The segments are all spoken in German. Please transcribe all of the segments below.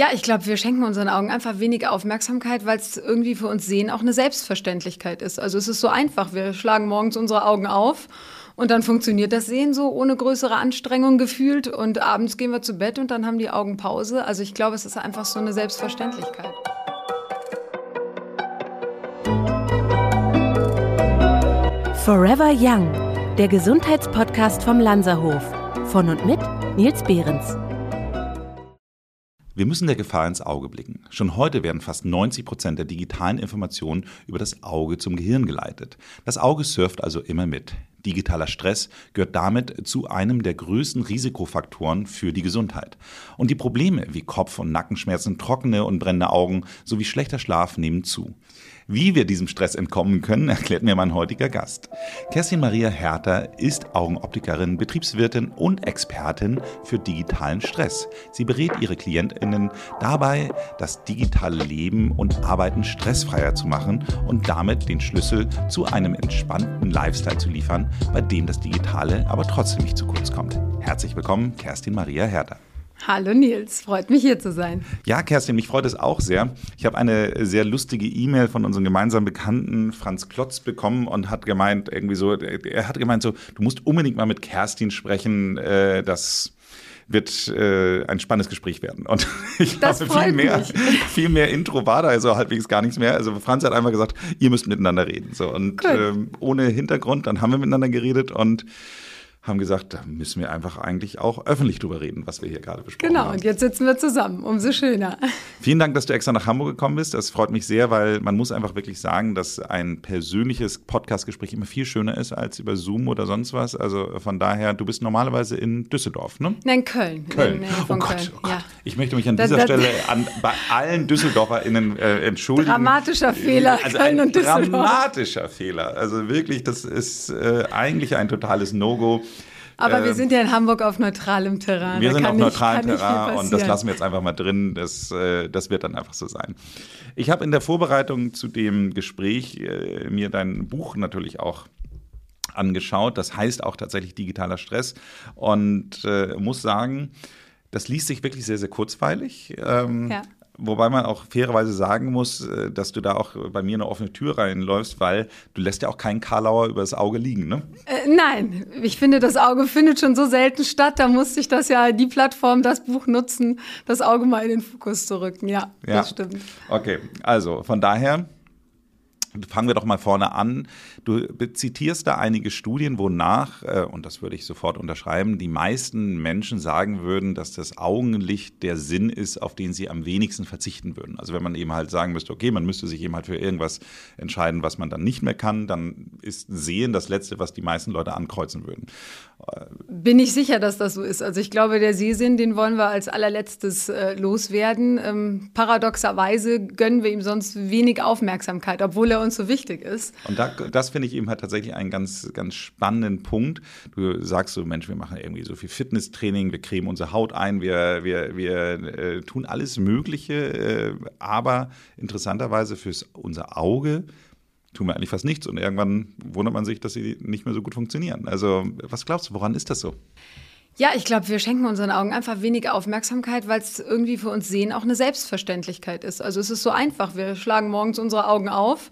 Ja, ich glaube, wir schenken unseren Augen einfach wenig Aufmerksamkeit, weil es irgendwie für uns Sehen auch eine Selbstverständlichkeit ist. Also es ist so einfach. Wir schlagen morgens unsere Augen auf und dann funktioniert das Sehen so ohne größere Anstrengung gefühlt und abends gehen wir zu Bett und dann haben die Augen Pause. Also ich glaube, es ist einfach so eine Selbstverständlichkeit. Forever Young, der Gesundheitspodcast vom Lanzerhof. Von und mit Nils Behrens. Wir müssen der Gefahr ins Auge blicken. Schon heute werden fast 90 Prozent der digitalen Informationen über das Auge zum Gehirn geleitet. Das Auge surft also immer mit. Digitaler Stress gehört damit zu einem der größten Risikofaktoren für die Gesundheit. Und die Probleme wie Kopf- und Nackenschmerzen, trockene und brennende Augen sowie schlechter Schlaf nehmen zu. Wie wir diesem Stress entkommen können, erklärt mir mein heutiger Gast. Kerstin Maria Herter ist Augenoptikerin, Betriebswirtin und Expertin für digitalen Stress. Sie berät ihre KlientInnen dabei, das digitale Leben und Arbeiten stressfreier zu machen und damit den Schlüssel zu einem entspannten Lifestyle zu liefern, bei dem das Digitale aber trotzdem nicht zu kurz kommt. Herzlich willkommen, Kerstin Maria Herter. Hallo Nils, freut mich hier zu sein. Ja, Kerstin, mich freut es auch sehr. Ich habe eine sehr lustige E-Mail von unserem gemeinsamen Bekannten Franz Klotz bekommen und hat gemeint, irgendwie so, er hat gemeint so, du musst unbedingt mal mit Kerstin sprechen, äh, das wird äh, ein spannendes Gespräch werden. Und ich das glaube, viel mehr, viel mehr Intro war da also halbwegs gar nichts mehr. Also Franz hat einfach gesagt, ihr müsst miteinander reden. So und ähm, ohne Hintergrund, dann haben wir miteinander geredet und haben gesagt, da müssen wir einfach eigentlich auch öffentlich drüber reden, was wir hier gerade besprochen genau, haben. Genau, und jetzt sitzen wir zusammen, umso schöner. Vielen Dank, dass du extra nach Hamburg gekommen bist. Das freut mich sehr, weil man muss einfach wirklich sagen, dass ein persönliches Podcastgespräch immer viel schöner ist als über Zoom oder sonst was. Also von daher, du bist normalerweise in Düsseldorf, ne? Nein, Köln. Köln. oh, Gott, Köln. oh Gott, ja. Ich möchte mich an dieser das, Stelle an, bei allen DüsseldorferInnen äh, entschuldigen. Dramatischer Fehler, also Köln und Düsseldorf. Dramatischer Fehler. Also wirklich, das ist äh, eigentlich ein totales No-Go. Aber wir ähm, sind ja in Hamburg auf neutralem Terrain. Wir sind auf neutralem Terrain und das lassen wir jetzt einfach mal drin. Das, äh, das wird dann einfach so sein. Ich habe in der Vorbereitung zu dem Gespräch äh, mir dein Buch natürlich auch angeschaut. Das heißt auch tatsächlich digitaler Stress und äh, muss sagen, das liest sich wirklich sehr, sehr kurzweilig. Ähm, ja. Wobei man auch fairerweise sagen muss, äh, dass du da auch bei mir eine offene Tür reinläufst, weil du lässt ja auch keinen Karlauer über das Auge liegen, ne? Äh, nein, ich finde, das Auge findet schon so selten statt. Da musste ich das ja, die Plattform, das Buch nutzen, das Auge mal in den Fokus zu rücken. Ja, ja. das stimmt. Okay, also von daher Fangen wir doch mal vorne an. Du zitierst da einige Studien, wonach, äh, und das würde ich sofort unterschreiben, die meisten Menschen sagen würden, dass das Augenlicht der Sinn ist, auf den sie am wenigsten verzichten würden. Also wenn man eben halt sagen müsste, okay, man müsste sich eben halt für irgendwas entscheiden, was man dann nicht mehr kann, dann ist Sehen das Letzte, was die meisten Leute ankreuzen würden. Bin ich sicher, dass das so ist. Also ich glaube, der Sehsinn, den wollen wir als allerletztes äh, loswerden. Ähm, paradoxerweise gönnen wir ihm sonst wenig Aufmerksamkeit, obwohl er uns so wichtig ist. Und da, das finde ich eben halt tatsächlich einen ganz, ganz spannenden Punkt. Du sagst so, Mensch, wir machen irgendwie so viel Fitnesstraining, wir cremen unsere Haut ein, wir, wir, wir äh, tun alles Mögliche, äh, aber interessanterweise fürs unser Auge tun wir eigentlich fast nichts und irgendwann wundert man sich, dass sie nicht mehr so gut funktionieren. Also was glaubst du, woran ist das so? Ja, ich glaube, wir schenken unseren Augen einfach weniger Aufmerksamkeit, weil es irgendwie für uns Sehen auch eine Selbstverständlichkeit ist. Also es ist so einfach. Wir schlagen morgens unsere Augen auf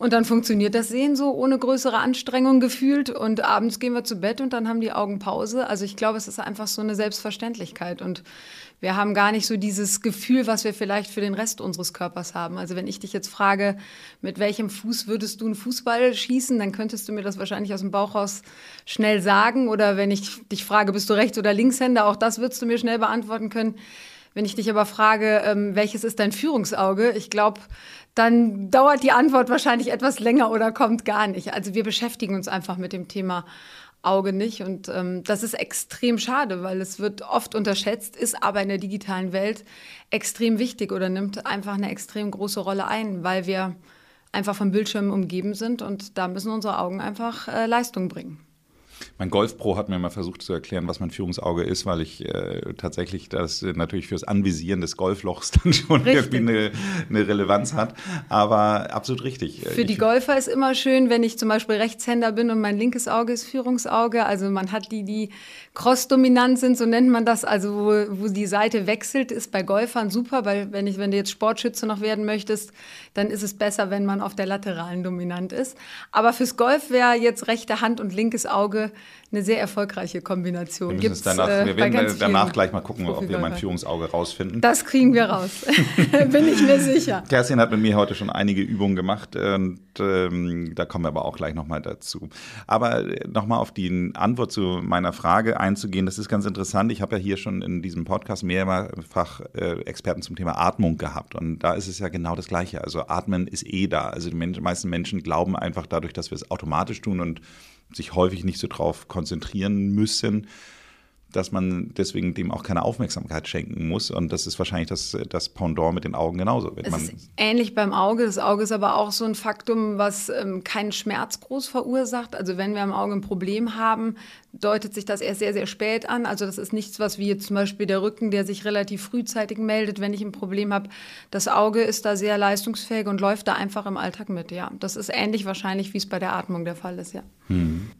und dann funktioniert das Sehen so ohne größere Anstrengung gefühlt. Und abends gehen wir zu Bett und dann haben die Augen Pause. Also ich glaube, es ist einfach so eine Selbstverständlichkeit. Und wir haben gar nicht so dieses Gefühl, was wir vielleicht für den Rest unseres Körpers haben. Also wenn ich dich jetzt frage, mit welchem Fuß würdest du einen Fußball schießen, dann könntest du mir das wahrscheinlich aus dem Bauch raus schnell sagen. Oder wenn ich dich frage, bist du Rechts- oder Linkshänder, auch das würdest du mir schnell beantworten können. Wenn ich dich aber frage, ähm, welches ist dein Führungsauge, ich glaube, dann dauert die Antwort wahrscheinlich etwas länger oder kommt gar nicht. Also wir beschäftigen uns einfach mit dem Thema Auge nicht. Und ähm, das ist extrem schade, weil es wird oft unterschätzt, ist aber in der digitalen Welt extrem wichtig oder nimmt einfach eine extrem große Rolle ein, weil wir einfach von Bildschirmen umgeben sind und da müssen unsere Augen einfach äh, Leistung bringen. Mein Golf-Pro hat mir mal versucht zu erklären, was mein Führungsauge ist, weil ich äh, tatsächlich das natürlich fürs Anvisieren des Golflochs dann schon richtig. irgendwie eine, eine, Relevanz hat. Aber absolut richtig. Für ich die Golfer ist immer schön, wenn ich zum Beispiel Rechtshänder bin und mein linkes Auge ist Führungsauge. Also man hat die, die cross-dominant sind, so nennt man das, also wo, wo die Seite wechselt, ist bei Golfern super, weil wenn, ich, wenn du jetzt Sportschütze noch werden möchtest, dann ist es besser, wenn man auf der lateralen dominant ist. Aber fürs Golf wäre jetzt rechte Hand und linkes Auge eine sehr erfolgreiche Kombination. Wir, danach, äh, wir werden danach gleich mal gucken, ob wir mein Führungsauge rausfinden. Das kriegen wir raus, bin ich mir sicher. Kerstin hat mit mir heute schon einige Übungen gemacht und ähm, da kommen wir aber auch gleich nochmal dazu. Aber äh, nochmal auf die Antwort zu meiner Frage einzugehen, das ist ganz interessant. Ich habe ja hier schon in diesem Podcast mehrfach äh, Experten zum Thema Atmung gehabt und da ist es ja genau das Gleiche. Also Atmen ist eh da. Also die meisten Menschen glauben einfach dadurch, dass wir es automatisch tun und sich häufig nicht so drauf konzentrieren müssen, dass man deswegen dem auch keine Aufmerksamkeit schenken muss. Und das ist wahrscheinlich das, das Pendant mit den Augen genauso. Wenn es ist ähnlich beim Auge. Das Auge ist aber auch so ein Faktum, was ähm, keinen Schmerz groß verursacht. Also wenn wir am Auge ein Problem haben, deutet sich das erst sehr, sehr spät an. Also das ist nichts, was wie zum Beispiel der Rücken, der sich relativ frühzeitig meldet, wenn ich ein Problem habe. Das Auge ist da sehr leistungsfähig und läuft da einfach im Alltag mit. Ja, das ist ähnlich wahrscheinlich, wie es bei der Atmung der Fall ist. Ja. Hm.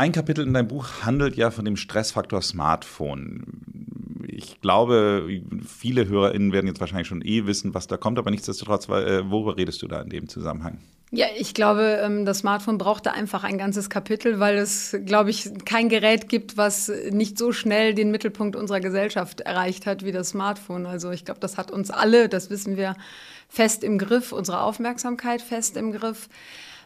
Ein Kapitel in deinem Buch handelt ja von dem Stressfaktor Smartphone. Ich glaube, viele HörerInnen werden jetzt wahrscheinlich schon eh wissen, was da kommt, aber nichtsdestotrotz, äh, worüber redest du da in dem Zusammenhang? Ja, ich glaube, ähm, das Smartphone braucht da einfach ein ganzes Kapitel, weil es, glaube ich, kein Gerät gibt, was nicht so schnell den Mittelpunkt unserer Gesellschaft erreicht hat wie das Smartphone. Also ich glaube, das hat uns alle, das wissen wir, fest im Griff, unsere Aufmerksamkeit fest im Griff.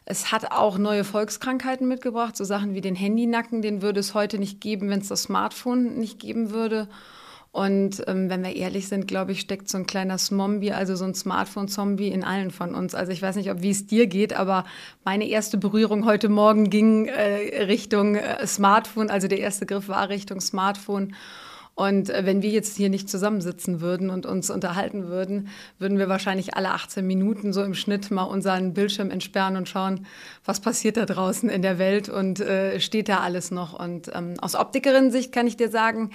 Es hat auch neue Volkskrankheiten mitgebracht, so Sachen wie den Handynacken, den würde es heute nicht geben, wenn es das Smartphone nicht geben würde. Und ähm, wenn wir ehrlich sind, glaube ich, steckt so ein kleiner Zombie, also so ein Smartphone-Zombie in allen von uns. Also ich weiß nicht, ob wie es dir geht, aber meine erste Berührung heute Morgen ging äh, Richtung äh, Smartphone. Also der erste Griff war Richtung Smartphone. Und äh, wenn wir jetzt hier nicht zusammensitzen würden und uns unterhalten würden, würden wir wahrscheinlich alle 18 Minuten so im Schnitt mal unseren Bildschirm entsperren und schauen, was passiert da draußen in der Welt und äh, steht da alles noch. Und ähm, aus Optikerin-Sicht kann ich dir sagen,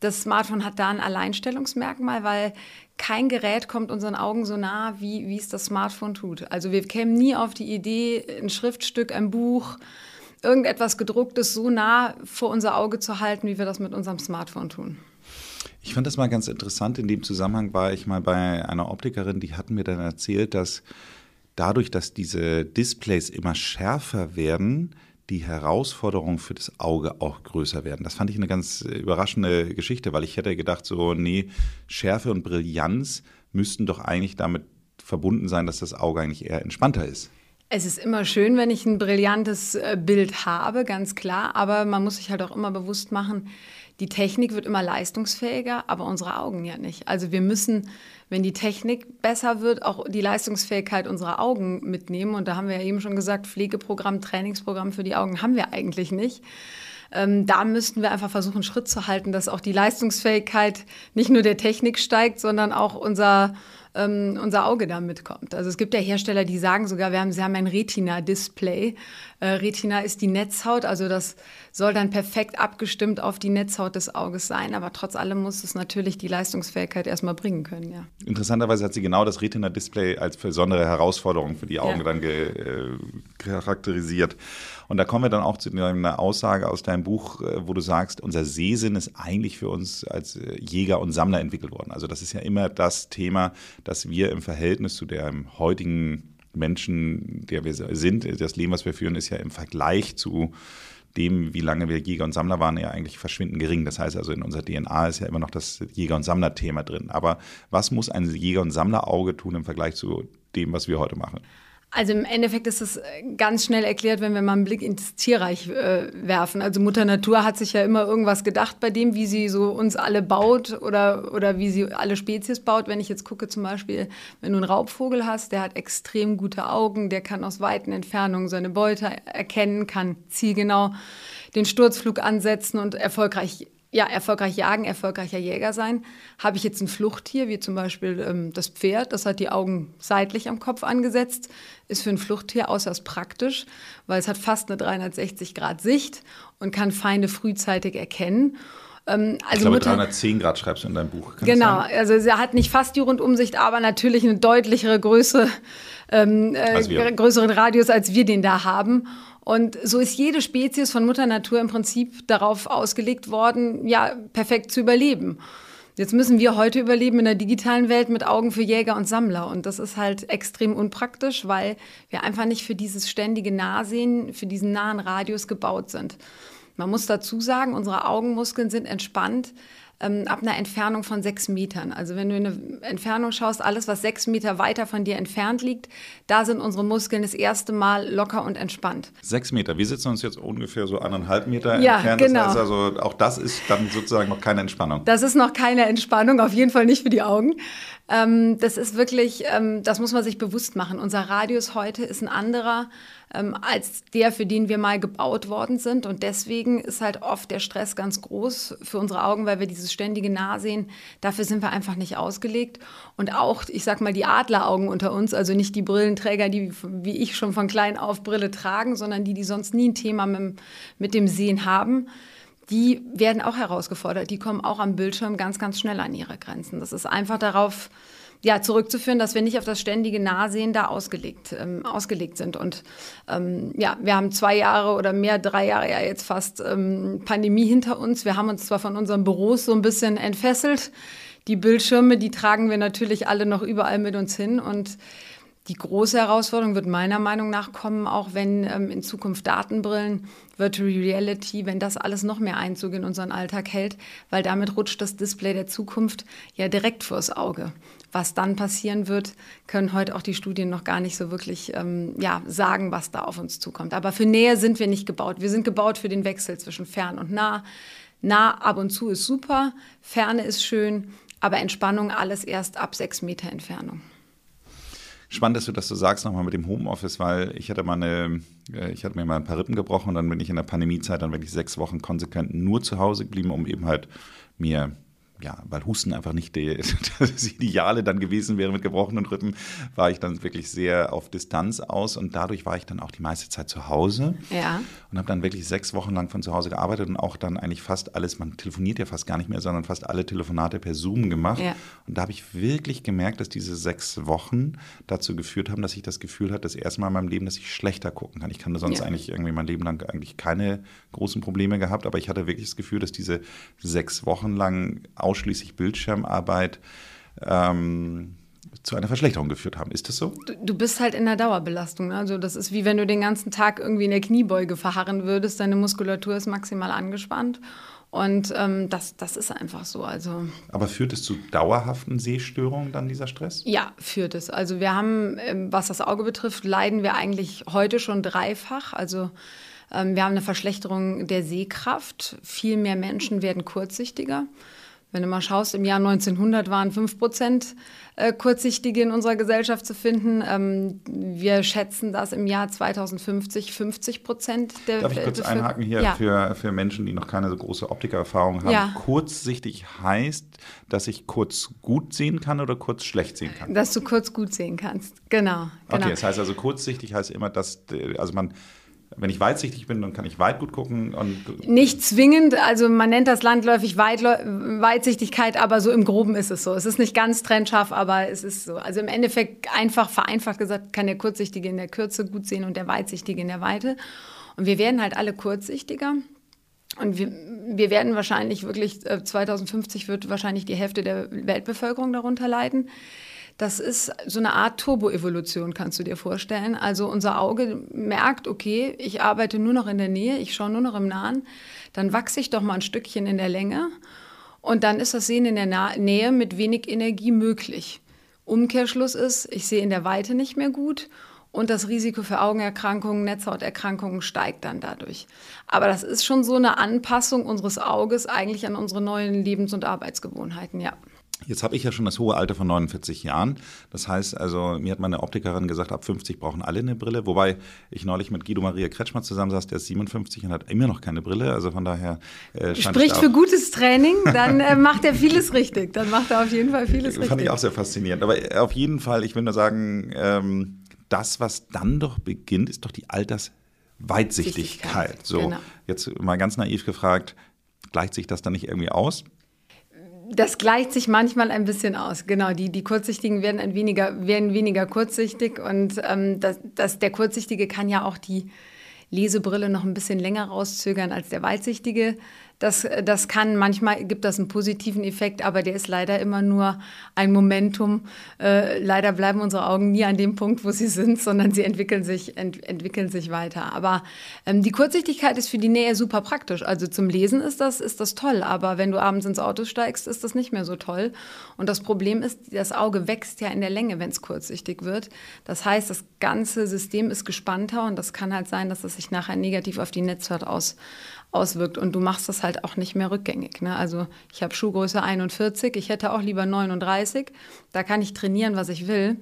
das Smartphone hat da ein Alleinstellungsmerkmal, weil kein Gerät kommt unseren Augen so nah, wie, wie es das Smartphone tut. Also wir kämen nie auf die Idee, ein Schriftstück, ein Buch, irgendetwas gedrucktes so nah vor unser Auge zu halten, wie wir das mit unserem Smartphone tun. Ich fand das mal ganz interessant. In dem Zusammenhang war ich mal bei einer Optikerin, die hat mir dann erzählt, dass dadurch, dass diese Displays immer schärfer werden, die Herausforderungen für das Auge auch größer werden. Das fand ich eine ganz überraschende Geschichte, weil ich hätte gedacht, so, nee, Schärfe und Brillanz müssten doch eigentlich damit verbunden sein, dass das Auge eigentlich eher entspannter ist. Es ist immer schön, wenn ich ein brillantes äh, Bild habe, ganz klar. Aber man muss sich halt auch immer bewusst machen, die Technik wird immer leistungsfähiger, aber unsere Augen ja nicht. Also wir müssen, wenn die Technik besser wird, auch die Leistungsfähigkeit unserer Augen mitnehmen. Und da haben wir ja eben schon gesagt, Pflegeprogramm, Trainingsprogramm für die Augen haben wir eigentlich nicht. Ähm, da müssten wir einfach versuchen, Schritt zu halten, dass auch die Leistungsfähigkeit nicht nur der Technik steigt, sondern auch unser ähm, unser Auge da mitkommt. Also es gibt ja Hersteller, die sagen sogar, wir haben, sie haben ein Retina-Display. Äh, Retina ist die Netzhaut, also das soll dann perfekt abgestimmt auf die Netzhaut des Auges sein, aber trotz allem muss es natürlich die Leistungsfähigkeit erstmal bringen können, ja. Interessanterweise hat sie genau das Retina-Display als besondere Herausforderung für die Augen ja. dann äh, charakterisiert. Und da kommen wir dann auch zu einer Aussage aus deinem Buch, äh, wo du sagst, unser Sehsinn ist eigentlich für uns als äh, Jäger und Sammler entwickelt worden. Also das ist ja immer das Thema, dass wir im Verhältnis zu dem heutigen Menschen, der wir sind, das Leben, was wir führen, ist ja im Vergleich zu dem, wie lange wir Jäger und Sammler waren, ja eigentlich verschwindend gering. Das heißt also, in unserer DNA ist ja immer noch das Jäger- und Sammler-Thema drin. Aber was muss ein Jäger- und Sammler-Auge tun im Vergleich zu dem, was wir heute machen? Also im Endeffekt ist es ganz schnell erklärt, wenn wir mal einen Blick ins Tierreich äh, werfen. Also Mutter Natur hat sich ja immer irgendwas gedacht bei dem, wie sie so uns alle baut oder, oder wie sie alle Spezies baut. Wenn ich jetzt gucke zum Beispiel, wenn du einen Raubvogel hast, der hat extrem gute Augen, der kann aus weiten Entfernungen seine Beute erkennen, kann zielgenau den Sturzflug ansetzen und erfolgreich ja, erfolgreich jagen, erfolgreicher Jäger sein. Habe ich jetzt ein Fluchttier, wie zum Beispiel ähm, das Pferd, das hat die Augen seitlich am Kopf angesetzt, ist für ein Fluchttier äußerst praktisch, weil es hat fast eine 360 Grad Sicht und kann Feinde frühzeitig erkennen. Ähm, also ich glaube, Mutter, 310 Grad schreibst du in deinem Buch. Kann genau, also sie hat nicht fast die Rundumsicht, aber natürlich eine deutlichere Größe, ähm, äh, größeren Radius, als wir den da haben. Und so ist jede Spezies von Mutter Natur im Prinzip darauf ausgelegt worden, ja, perfekt zu überleben. Jetzt müssen wir heute überleben in der digitalen Welt mit Augen für Jäger und Sammler. Und das ist halt extrem unpraktisch, weil wir einfach nicht für dieses ständige Nahsehen, für diesen nahen Radius gebaut sind. Man muss dazu sagen, unsere Augenmuskeln sind entspannt ähm, ab einer Entfernung von sechs Metern. Also wenn du in eine Entfernung schaust, alles, was sechs Meter weiter von dir entfernt liegt, da sind unsere Muskeln das erste Mal locker und entspannt. Sechs Meter. Wir sitzen uns jetzt ungefähr so eineinhalb Meter ja, entfernt. Genau. Das heißt also, auch das ist dann sozusagen noch keine Entspannung. Das ist noch keine Entspannung, auf jeden Fall nicht für die Augen. Ähm, das ist wirklich, ähm, das muss man sich bewusst machen. Unser Radius heute ist ein anderer ähm, als der, für den wir mal gebaut worden sind. Und deswegen ist halt oft der Stress ganz groß für unsere Augen, weil wir dieses ständige Nahsehen, dafür sind wir einfach nicht ausgelegt. Und auch, ich sag mal, die Adleraugen unter uns, also nicht die Brillenträger, die wie ich schon von klein auf Brille tragen, sondern die, die sonst nie ein Thema mit, mit dem Sehen haben die werden auch herausgefordert. Die kommen auch am Bildschirm ganz, ganz schnell an ihre Grenzen. Das ist einfach darauf ja, zurückzuführen, dass wir nicht auf das ständige Nahsehen da ausgelegt, ähm, ausgelegt sind. Und ähm, ja, wir haben zwei Jahre oder mehr, drei Jahre ja jetzt fast ähm, Pandemie hinter uns. Wir haben uns zwar von unseren Büros so ein bisschen entfesselt. Die Bildschirme, die tragen wir natürlich alle noch überall mit uns hin. Und die große Herausforderung wird meiner Meinung nach kommen, auch wenn ähm, in Zukunft Datenbrillen, Virtual Reality, wenn das alles noch mehr Einzug in unseren Alltag hält, weil damit rutscht das Display der Zukunft ja direkt vors Auge. Was dann passieren wird, können heute auch die Studien noch gar nicht so wirklich ähm, ja, sagen, was da auf uns zukommt. Aber für Nähe sind wir nicht gebaut. Wir sind gebaut für den Wechsel zwischen fern und nah. Nah ab und zu ist super, Ferne ist schön, aber Entspannung alles erst ab sechs Meter Entfernung. Spannend, dass du das so sagst nochmal mit dem Homeoffice, weil ich hatte mal eine, äh, ich hatte mir mal ein paar Rippen gebrochen und dann bin ich in der Pandemiezeit dann wirklich sechs Wochen konsequent nur zu Hause geblieben, um eben halt mir ja, weil Husten einfach nicht die, das Ideale dann gewesen wäre mit gebrochenen Rippen, war ich dann wirklich sehr auf Distanz aus und dadurch war ich dann auch die meiste Zeit zu Hause ja. und habe dann wirklich sechs Wochen lang von zu Hause gearbeitet und auch dann eigentlich fast alles, man telefoniert ja fast gar nicht mehr, sondern fast alle Telefonate per Zoom gemacht. Ja. Und da habe ich wirklich gemerkt, dass diese sechs Wochen dazu geführt haben, dass ich das Gefühl hatte, das erste Mal in meinem Leben, dass ich schlechter gucken kann. Ich kannte sonst ja. eigentlich irgendwie mein Leben lang eigentlich keine großen Probleme gehabt, aber ich hatte wirklich das Gefühl, dass diese sechs Wochen lang ausschließlich Bildschirmarbeit ähm, zu einer Verschlechterung geführt haben. Ist das so? Du, du bist halt in der Dauerbelastung. Ne? Also das ist wie wenn du den ganzen Tag irgendwie in der Kniebeuge verharren würdest. Deine Muskulatur ist maximal angespannt. Und ähm, das, das ist einfach so. Also, Aber führt es zu dauerhaften Sehstörungen dann dieser Stress? Ja, führt es. Also wir haben, ähm, was das Auge betrifft, leiden wir eigentlich heute schon dreifach. Also ähm, wir haben eine Verschlechterung der Sehkraft. Viel mehr Menschen werden kurzsichtiger. Wenn du mal schaust, im Jahr 1900 waren 5 Prozent äh, Kurzsichtige in unserer Gesellschaft zu finden. Ähm, wir schätzen, dass im Jahr 2050 50 Prozent der Darf ich kurz einhaken hier ja. für, für Menschen, die noch keine so große Optikererfahrung haben? Ja. Kurzsichtig heißt, dass ich kurz gut sehen kann oder kurz schlecht sehen kann? Dass du kurz gut sehen kannst, genau. genau. Okay, das heißt also kurzsichtig heißt immer, dass also man wenn ich weitsichtig bin, dann kann ich weit gut gucken. Nicht zwingend, also man nennt das landläufig Weitleu Weitsichtigkeit, aber so im Groben ist es so. Es ist nicht ganz trennscharf, aber es ist so. Also im Endeffekt einfach vereinfacht gesagt, kann der Kurzsichtige in der Kürze gut sehen und der Weitsichtige in der Weite. Und wir werden halt alle kurzsichtiger. Und wir, wir werden wahrscheinlich wirklich, 2050 äh, wird wahrscheinlich die Hälfte der Weltbevölkerung darunter leiden. Das ist so eine Art Turboevolution, kannst du dir vorstellen. Also unser Auge merkt, okay, ich arbeite nur noch in der Nähe, ich schaue nur noch im Nahen, dann wachse ich doch mal ein Stückchen in der Länge und dann ist das Sehen in der Nähe mit wenig Energie möglich. Umkehrschluss ist, ich sehe in der Weite nicht mehr gut und das Risiko für Augenerkrankungen, Netzhauterkrankungen steigt dann dadurch. Aber das ist schon so eine Anpassung unseres Auges eigentlich an unsere neuen Lebens- und Arbeitsgewohnheiten, ja. Jetzt habe ich ja schon das hohe Alter von 49 Jahren. Das heißt also, mir hat meine Optikerin gesagt, ab 50 brauchen alle eine Brille. Wobei ich neulich mit Guido Maria Kretschmer zusammensaß, der ist 57 und hat immer noch keine Brille. Also von daher äh, Spricht für gutes Training, dann äh, macht er vieles richtig. Dann macht er auf jeden Fall vieles richtig. Fand ich auch sehr faszinierend. Aber auf jeden Fall, ich will nur sagen, ähm, das, was dann doch beginnt, ist doch die Altersweitsichtigkeit. So, genau. jetzt mal ganz naiv gefragt, gleicht sich das dann nicht irgendwie aus? Das gleicht sich manchmal ein bisschen aus. Genau, die, die Kurzsichtigen werden, ein weniger, werden weniger kurzsichtig und ähm, das, das, der Kurzsichtige kann ja auch die Lesebrille noch ein bisschen länger rauszögern als der Weitsichtige. Das, das kann, manchmal gibt das einen positiven Effekt, aber der ist leider immer nur ein Momentum. Äh, leider bleiben unsere Augen nie an dem Punkt, wo sie sind, sondern sie entwickeln sich, ent, entwickeln sich weiter. Aber ähm, die Kurzsichtigkeit ist für die Nähe super praktisch. Also zum Lesen ist das, ist das toll, aber wenn du abends ins Auto steigst, ist das nicht mehr so toll. Und das Problem ist, das Auge wächst ja in der Länge, wenn es kurzsichtig wird. Das heißt, das ganze System ist gespannter und das kann halt sein, dass es sich nachher negativ auf die Netzhaut aus, auswirkt. Und du machst das halt auch nicht mehr rückgängig. Ne? Also ich habe Schuhgröße 41, ich hätte auch lieber 39. Da kann ich trainieren, was ich will.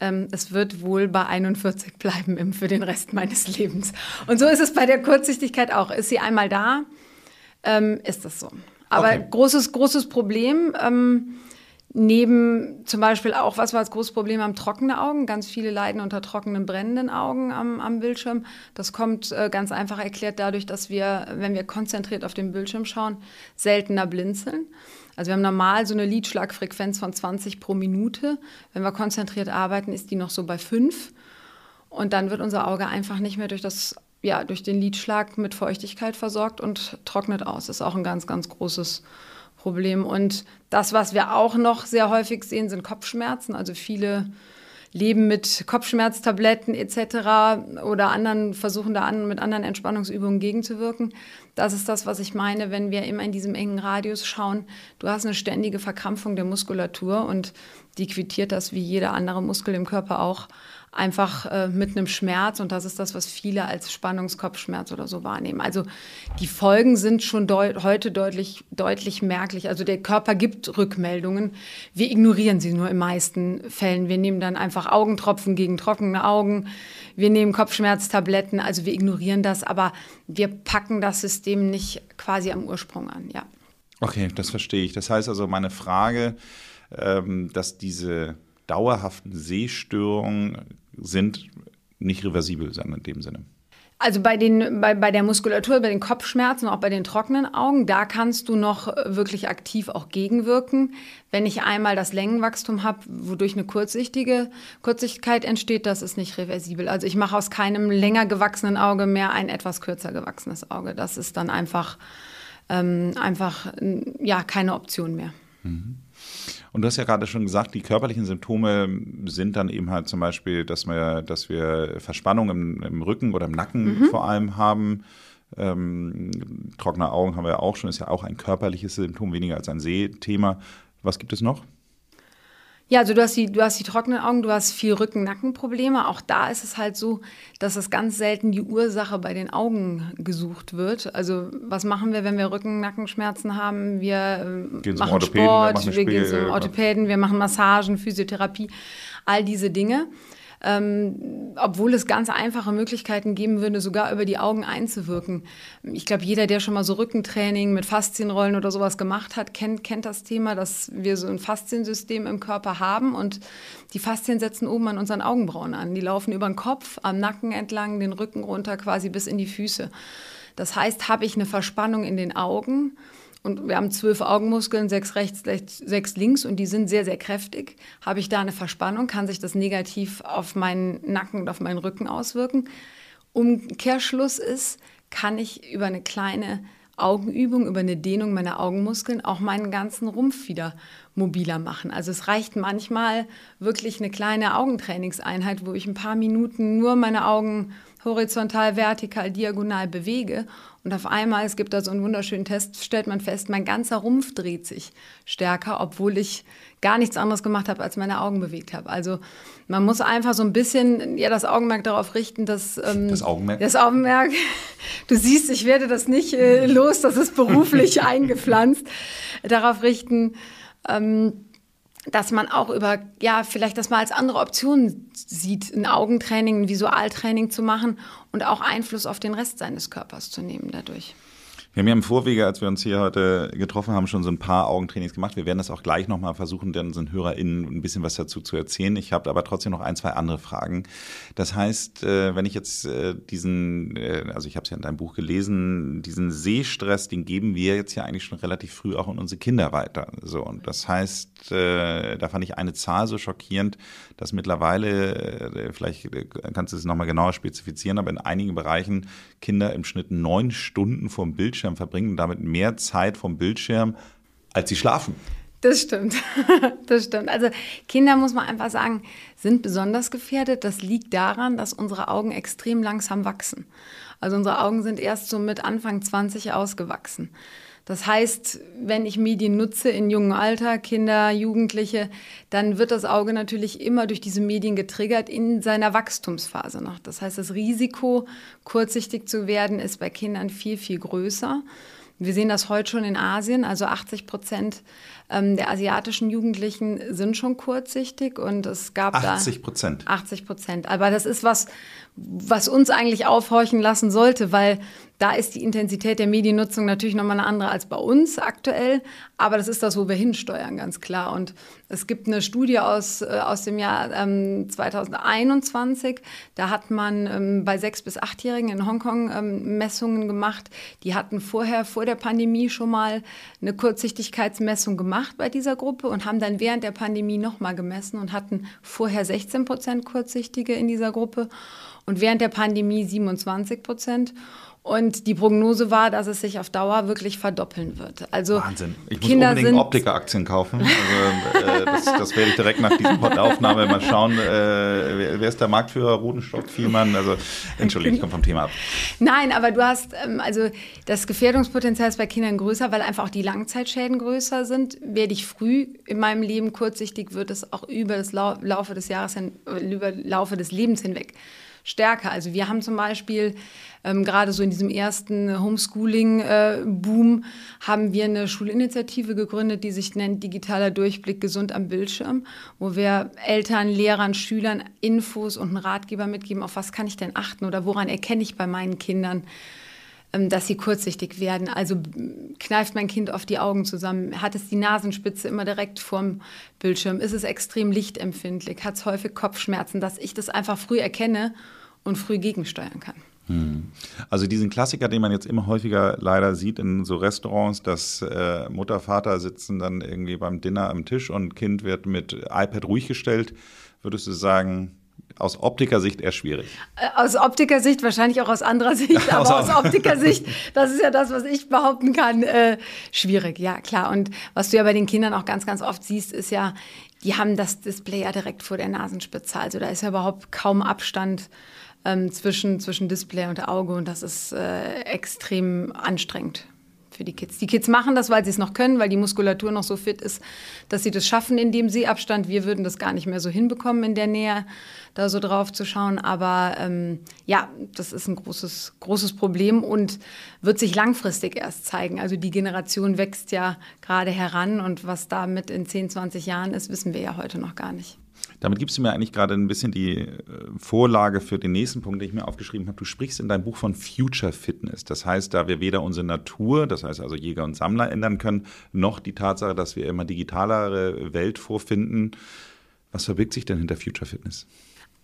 Ähm, es wird wohl bei 41 bleiben für den Rest meines Lebens. Und so ist es bei der Kurzsichtigkeit auch. Ist sie einmal da, ähm, ist das so. Aber okay. großes, großes Problem. Ähm, Neben zum Beispiel auch, was war das große Problem, haben trockene Augen. Ganz viele leiden unter trockenen, brennenden Augen am, am Bildschirm. Das kommt äh, ganz einfach erklärt dadurch, dass wir, wenn wir konzentriert auf den Bildschirm schauen, seltener blinzeln. Also wir haben normal so eine Lidschlagfrequenz von 20 pro Minute. Wenn wir konzentriert arbeiten, ist die noch so bei 5. Und dann wird unser Auge einfach nicht mehr durch das ja, durch den Lidschlag mit Feuchtigkeit versorgt und trocknet aus. Das ist auch ein ganz, ganz großes Problem. Problem. Und das, was wir auch noch sehr häufig sehen, sind Kopfschmerzen. Also viele leben mit Kopfschmerztabletten etc. oder anderen versuchen da an, mit anderen Entspannungsübungen gegenzuwirken. Das ist das, was ich meine, wenn wir immer in diesem engen Radius schauen. Du hast eine ständige Verkrampfung der Muskulatur und die quittiert das wie jeder andere Muskel im Körper auch einfach äh, mit einem Schmerz und das ist das, was viele als Spannungskopfschmerz oder so wahrnehmen. Also die Folgen sind schon deut heute deutlich, deutlich merklich. Also der Körper gibt Rückmeldungen. Wir ignorieren sie nur in meisten Fällen. Wir nehmen dann einfach Augentropfen gegen trockene Augen. Wir nehmen Kopfschmerztabletten. Also wir ignorieren das, aber wir packen das System nicht quasi am Ursprung an, ja. Okay, das verstehe ich. Das heißt also, meine Frage, ähm, dass diese dauerhaften Sehstörungen sind nicht reversibel in dem Sinne. Also bei, den, bei, bei der Muskulatur, bei den Kopfschmerzen, auch bei den trockenen Augen, da kannst du noch wirklich aktiv auch gegenwirken. Wenn ich einmal das Längenwachstum habe, wodurch eine kurzsichtige Kurzsichtigkeit entsteht, das ist nicht reversibel. Also ich mache aus keinem länger gewachsenen Auge mehr ein etwas kürzer gewachsenes Auge. Das ist dann einfach, ähm, einfach ja, keine Option mehr. Mhm. Und du hast ja gerade schon gesagt, die körperlichen Symptome sind dann eben halt zum Beispiel, dass wir, dass wir Verspannung im, im Rücken oder im Nacken mhm. vor allem haben. Ähm, trockene Augen haben wir ja auch schon, ist ja auch ein körperliches Symptom, weniger als ein Sehthema. Was gibt es noch? Ja, also du hast, die, du hast die trockenen Augen, du hast viel Rücken-Nackenprobleme. Auch da ist es halt so, dass es ganz selten die Ursache bei den Augen gesucht wird. Also was machen wir, wenn wir Rücken-Nackenschmerzen haben? Wir äh, gehen machen Sport, wir, wir gehen zum Orthopäden, wir machen Massagen, Physiotherapie, all diese Dinge ähm, obwohl es ganz einfache Möglichkeiten geben würde, sogar über die Augen einzuwirken. Ich glaube, jeder, der schon mal so Rückentraining mit Faszienrollen oder sowas gemacht hat, kennt, kennt das Thema, dass wir so ein Fasziensystem im Körper haben und die Faszien setzen oben an unseren Augenbrauen an. Die laufen über den Kopf, am Nacken entlang, den Rücken runter, quasi bis in die Füße. Das heißt, habe ich eine Verspannung in den Augen, und wir haben zwölf Augenmuskeln, sechs rechts, sechs links und die sind sehr, sehr kräftig. Habe ich da eine Verspannung, kann sich das negativ auf meinen Nacken und auf meinen Rücken auswirken. Umkehrschluss ist, kann ich über eine kleine Augenübung, über eine Dehnung meiner Augenmuskeln auch meinen ganzen Rumpf wieder mobiler machen. Also es reicht manchmal wirklich eine kleine Augentrainingseinheit, wo ich ein paar Minuten nur meine Augen horizontal, vertikal, diagonal bewege. Und auf einmal, es gibt da so einen wunderschönen Test, stellt man fest, mein ganzer Rumpf dreht sich stärker, obwohl ich gar nichts anderes gemacht habe, als meine Augen bewegt habe. Also man muss einfach so ein bisschen ja, das Augenmerk darauf richten, dass... Ähm, das Augenmerk? Das Augenmerk. Du siehst, ich werde das nicht äh, los, das ist beruflich eingepflanzt. Darauf richten, ähm, dass man auch über, ja, vielleicht das mal als andere Option sieht, ein Augentraining, ein Visualtraining zu machen und auch Einfluss auf den Rest seines Körpers zu nehmen dadurch. Wir haben ja im Vorwege, als wir uns hier heute getroffen haben, schon so ein paar Augentrainings gemacht. Wir werden das auch gleich nochmal versuchen, dann unseren HörerInnen ein bisschen was dazu zu erzählen. Ich habe aber trotzdem noch ein, zwei andere Fragen. Das heißt, äh, wenn ich jetzt äh, diesen, äh, also ich habe es ja in deinem Buch gelesen, diesen Sehstress, den geben wir jetzt ja eigentlich schon relativ früh auch an unsere Kinder weiter. So, und das heißt, da fand ich eine Zahl so schockierend, dass mittlerweile, vielleicht kannst du es nochmal genauer spezifizieren, aber in einigen Bereichen Kinder im Schnitt neun Stunden vorm Bildschirm Bildschirm verbringen und damit mehr Zeit vom Bildschirm, als sie schlafen. Das stimmt. Das stimmt. Also Kinder, muss man einfach sagen, sind besonders gefährdet. Das liegt daran, dass unsere Augen extrem langsam wachsen. Also unsere Augen sind erst so mit Anfang 20 ausgewachsen. Das heißt, wenn ich Medien nutze in jungem Alter, Kinder, Jugendliche, dann wird das Auge natürlich immer durch diese Medien getriggert in seiner Wachstumsphase noch. Das heißt, das Risiko, kurzsichtig zu werden, ist bei Kindern viel, viel größer. Wir sehen das heute schon in Asien, also 80 Prozent ähm, der asiatischen Jugendlichen sind schon kurzsichtig und es gab 80 Prozent. 80 Prozent. Aber das ist was, was uns eigentlich aufhorchen lassen sollte, weil da ist die Intensität der Mediennutzung natürlich nochmal eine andere als bei uns aktuell. Aber das ist das, wo wir hinsteuern, ganz klar. Und es gibt eine Studie aus, äh, aus dem Jahr ähm, 2021. Da hat man ähm, bei sechs- bis achtjährigen in Hongkong ähm, Messungen gemacht. Die hatten vorher, vor der Pandemie schon mal eine Kurzsichtigkeitsmessung gemacht bei dieser Gruppe und haben dann während der Pandemie nochmal gemessen und hatten vorher 16 Prozent Kurzsichtige in dieser Gruppe und während der Pandemie 27 Prozent. Und die Prognose war, dass es sich auf Dauer wirklich verdoppeln wird. Also Wahnsinn. Ich muss Kinder unbedingt Optiker-Aktien kaufen. Also, äh, das, das, werde ich direkt nach dieser Aufnahme mal schauen. Äh, wer, ist der Marktführer? Rodenstock, Vielmann? Also, Entschuldigung, ich komme vom Thema ab. Nein, aber du hast, ähm, also das Gefährdungspotenzial ist bei Kindern größer, weil einfach auch die Langzeitschäden größer sind. Werde ich früh in meinem Leben kurzsichtig, wird es auch über das Laufe des Jahres hin, über Laufe des Lebens hinweg stärker. Also wir haben zum Beispiel ähm, gerade so in diesem ersten Homeschooling-Boom äh, haben wir eine Schulinitiative gegründet, die sich nennt Digitaler Durchblick gesund am Bildschirm, wo wir Eltern, Lehrern, Schülern Infos und einen Ratgeber mitgeben, auf was kann ich denn achten oder woran erkenne ich bei meinen Kindern, dass sie kurzsichtig werden. Also kneift mein Kind auf die Augen zusammen, hat es die Nasenspitze immer direkt vorm Bildschirm, ist es extrem lichtempfindlich, hat es häufig Kopfschmerzen, dass ich das einfach früh erkenne und früh gegensteuern kann. Hm. Also diesen Klassiker, den man jetzt immer häufiger leider sieht in so Restaurants, dass äh, Mutter, Vater sitzen dann irgendwie beim Dinner am Tisch und Kind wird mit iPad ruhig gestellt, würdest du sagen, aus Optikersicht eher schwierig. Äh, aus Optikersicht, wahrscheinlich auch aus anderer Sicht, aber aus Optikersicht, das ist ja das, was ich behaupten kann, äh, schwierig, ja klar. Und was du ja bei den Kindern auch ganz, ganz oft siehst, ist ja, die haben das Display ja direkt vor der Nasenspitze. Also da ist ja überhaupt kaum Abstand ähm, zwischen, zwischen Display und Auge und das ist äh, extrem anstrengend für die Kids. Die Kids machen das, weil sie es noch können, weil die Muskulatur noch so fit ist, dass sie das schaffen in dem Sehabstand. Wir würden das gar nicht mehr so hinbekommen, in der Nähe da so drauf zu schauen. Aber ähm, ja, das ist ein großes, großes Problem und wird sich langfristig erst zeigen. Also die Generation wächst ja gerade heran und was damit in 10, 20 Jahren ist, wissen wir ja heute noch gar nicht. Damit gibst du mir eigentlich gerade ein bisschen die äh, Vorlage für den nächsten Punkt, den ich mir aufgeschrieben habe. Du sprichst in deinem Buch von Future Fitness. Das heißt, da wir weder unsere Natur, das heißt also Jäger und Sammler ändern können, noch die Tatsache, dass wir immer digitalere Welt vorfinden. Was verbirgt sich denn hinter Future Fitness?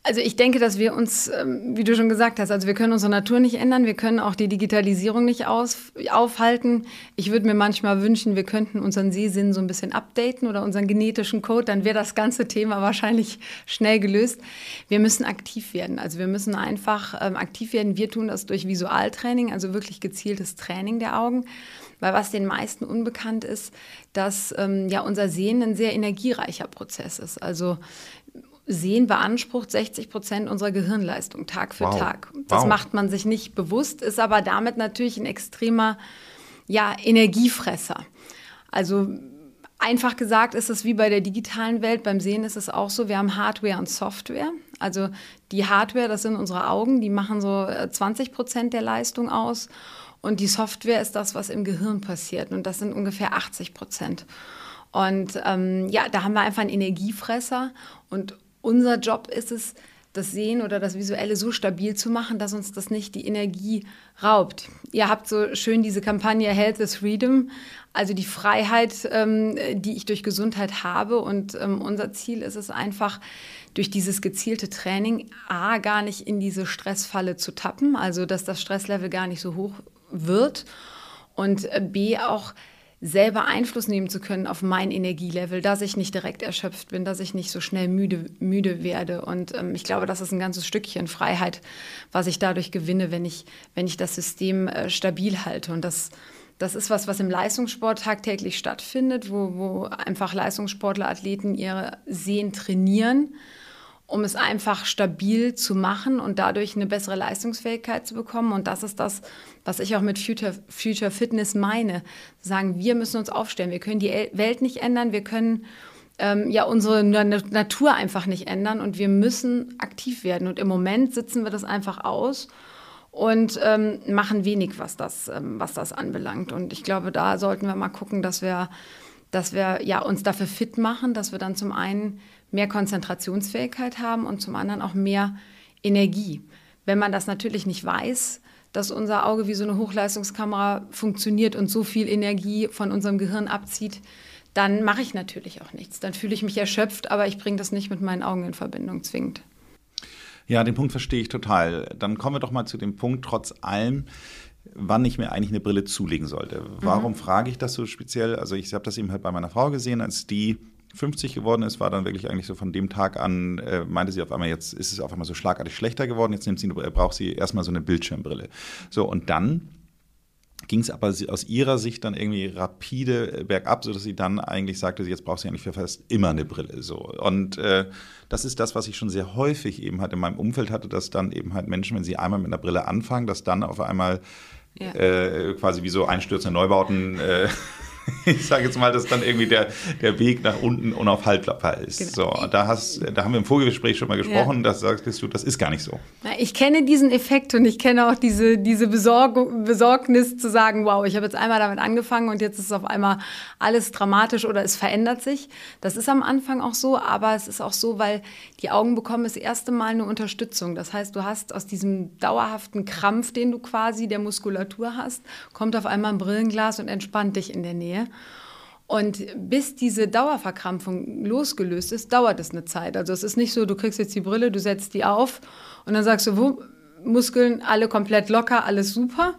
Also ich denke, dass wir uns, ähm, wie du schon gesagt hast, also wir können unsere Natur nicht ändern, wir können auch die Digitalisierung nicht aus, aufhalten. Ich würde mir manchmal wünschen, wir könnten unseren Sehsinn so ein bisschen updaten oder unseren genetischen Code, dann wäre das ganze Thema wahrscheinlich schnell gelöst. Wir müssen aktiv werden, also wir müssen einfach ähm, aktiv werden. Wir tun das durch Visualtraining, also wirklich gezieltes Training der Augen. Weil was den meisten unbekannt ist, dass ähm, ja unser Sehen ein sehr energiereicher Prozess ist. Also Sehen beansprucht 60 Prozent unserer Gehirnleistung Tag für wow. Tag. Das wow. macht man sich nicht bewusst, ist aber damit natürlich ein extremer ja, Energiefresser. Also einfach gesagt ist es wie bei der digitalen Welt, beim Sehen ist es auch so, wir haben Hardware und Software. Also die Hardware, das sind unsere Augen, die machen so 20 äh, Prozent der Leistung aus. Und die Software ist das, was im Gehirn passiert. Und das sind ungefähr 80 Prozent. Und ähm, ja, da haben wir einfach einen Energiefresser und unser Job ist es, das Sehen oder das Visuelle so stabil zu machen, dass uns das nicht die Energie raubt. Ihr habt so schön diese Kampagne Health is Freedom, also die Freiheit, ähm, die ich durch Gesundheit habe. Und ähm, unser Ziel ist es einfach, durch dieses gezielte Training A gar nicht in diese Stressfalle zu tappen, also dass das Stresslevel gar nicht so hoch wird und äh, B auch selber Einfluss nehmen zu können auf mein Energielevel, dass ich nicht direkt erschöpft bin, dass ich nicht so schnell müde, müde werde. Und ähm, ich glaube, das ist ein ganzes Stückchen Freiheit, was ich dadurch gewinne, wenn ich, wenn ich das System äh, stabil halte. Und das, das ist was, was im Leistungssport tagtäglich stattfindet, wo, wo einfach Leistungssportler, Athleten ihre Sehen trainieren um es einfach stabil zu machen und dadurch eine bessere Leistungsfähigkeit zu bekommen. Und das ist das, was ich auch mit Future, Future Fitness meine. Sagen, wir müssen uns aufstellen. Wir können die Welt nicht ändern. Wir können ähm, ja unsere Natur einfach nicht ändern und wir müssen aktiv werden. Und im Moment sitzen wir das einfach aus und ähm, machen wenig, was das, ähm, was das anbelangt. Und ich glaube, da sollten wir mal gucken, dass wir, dass wir ja, uns dafür fit machen, dass wir dann zum einen mehr Konzentrationsfähigkeit haben und zum anderen auch mehr Energie. Wenn man das natürlich nicht weiß, dass unser Auge wie so eine Hochleistungskamera funktioniert und so viel Energie von unserem Gehirn abzieht, dann mache ich natürlich auch nichts. Dann fühle ich mich erschöpft, aber ich bringe das nicht mit meinen Augen in Verbindung zwingend. Ja, den Punkt verstehe ich total. Dann kommen wir doch mal zu dem Punkt, trotz allem, wann ich mir eigentlich eine Brille zulegen sollte. Warum mhm. frage ich das so speziell? Also ich habe das eben halt bei meiner Frau gesehen, als die 50 geworden ist, war dann wirklich eigentlich so von dem Tag an, äh, meinte sie auf einmal, jetzt ist es auf einmal so schlagartig schlechter geworden, jetzt nimmt sie, braucht sie erstmal so eine Bildschirmbrille. So, und dann ging es aber aus ihrer Sicht dann irgendwie rapide bergab, sodass sie dann eigentlich sagte, jetzt braucht sie eigentlich für fast immer eine Brille. So. Und äh, das ist das, was ich schon sehr häufig eben halt in meinem Umfeld hatte, dass dann eben halt Menschen, wenn sie einmal mit einer Brille anfangen, dass dann auf einmal ja. äh, quasi wie so einstürzende Neubauten äh, ich sage jetzt mal, dass dann irgendwie der, der Weg nach unten unaufhaltbar ist. Genau. So, da, hast, da haben wir im Vorgespräch schon mal gesprochen, ja. das sagst du, das ist gar nicht so. Ich kenne diesen Effekt und ich kenne auch diese, diese Besorg Besorgnis zu sagen, wow, ich habe jetzt einmal damit angefangen und jetzt ist auf einmal alles dramatisch oder es verändert sich. Das ist am Anfang auch so, aber es ist auch so, weil die Augen bekommen das erste Mal eine Unterstützung. Das heißt, du hast aus diesem dauerhaften Krampf, den du quasi der Muskulatur hast, kommt auf einmal ein Brillenglas und entspannt dich in der Nähe. Und bis diese Dauerverkrampfung losgelöst ist, dauert es eine Zeit. Also es ist nicht so, du kriegst jetzt die Brille, du setzt die auf und dann sagst du, wo, Muskeln alle komplett locker, alles super.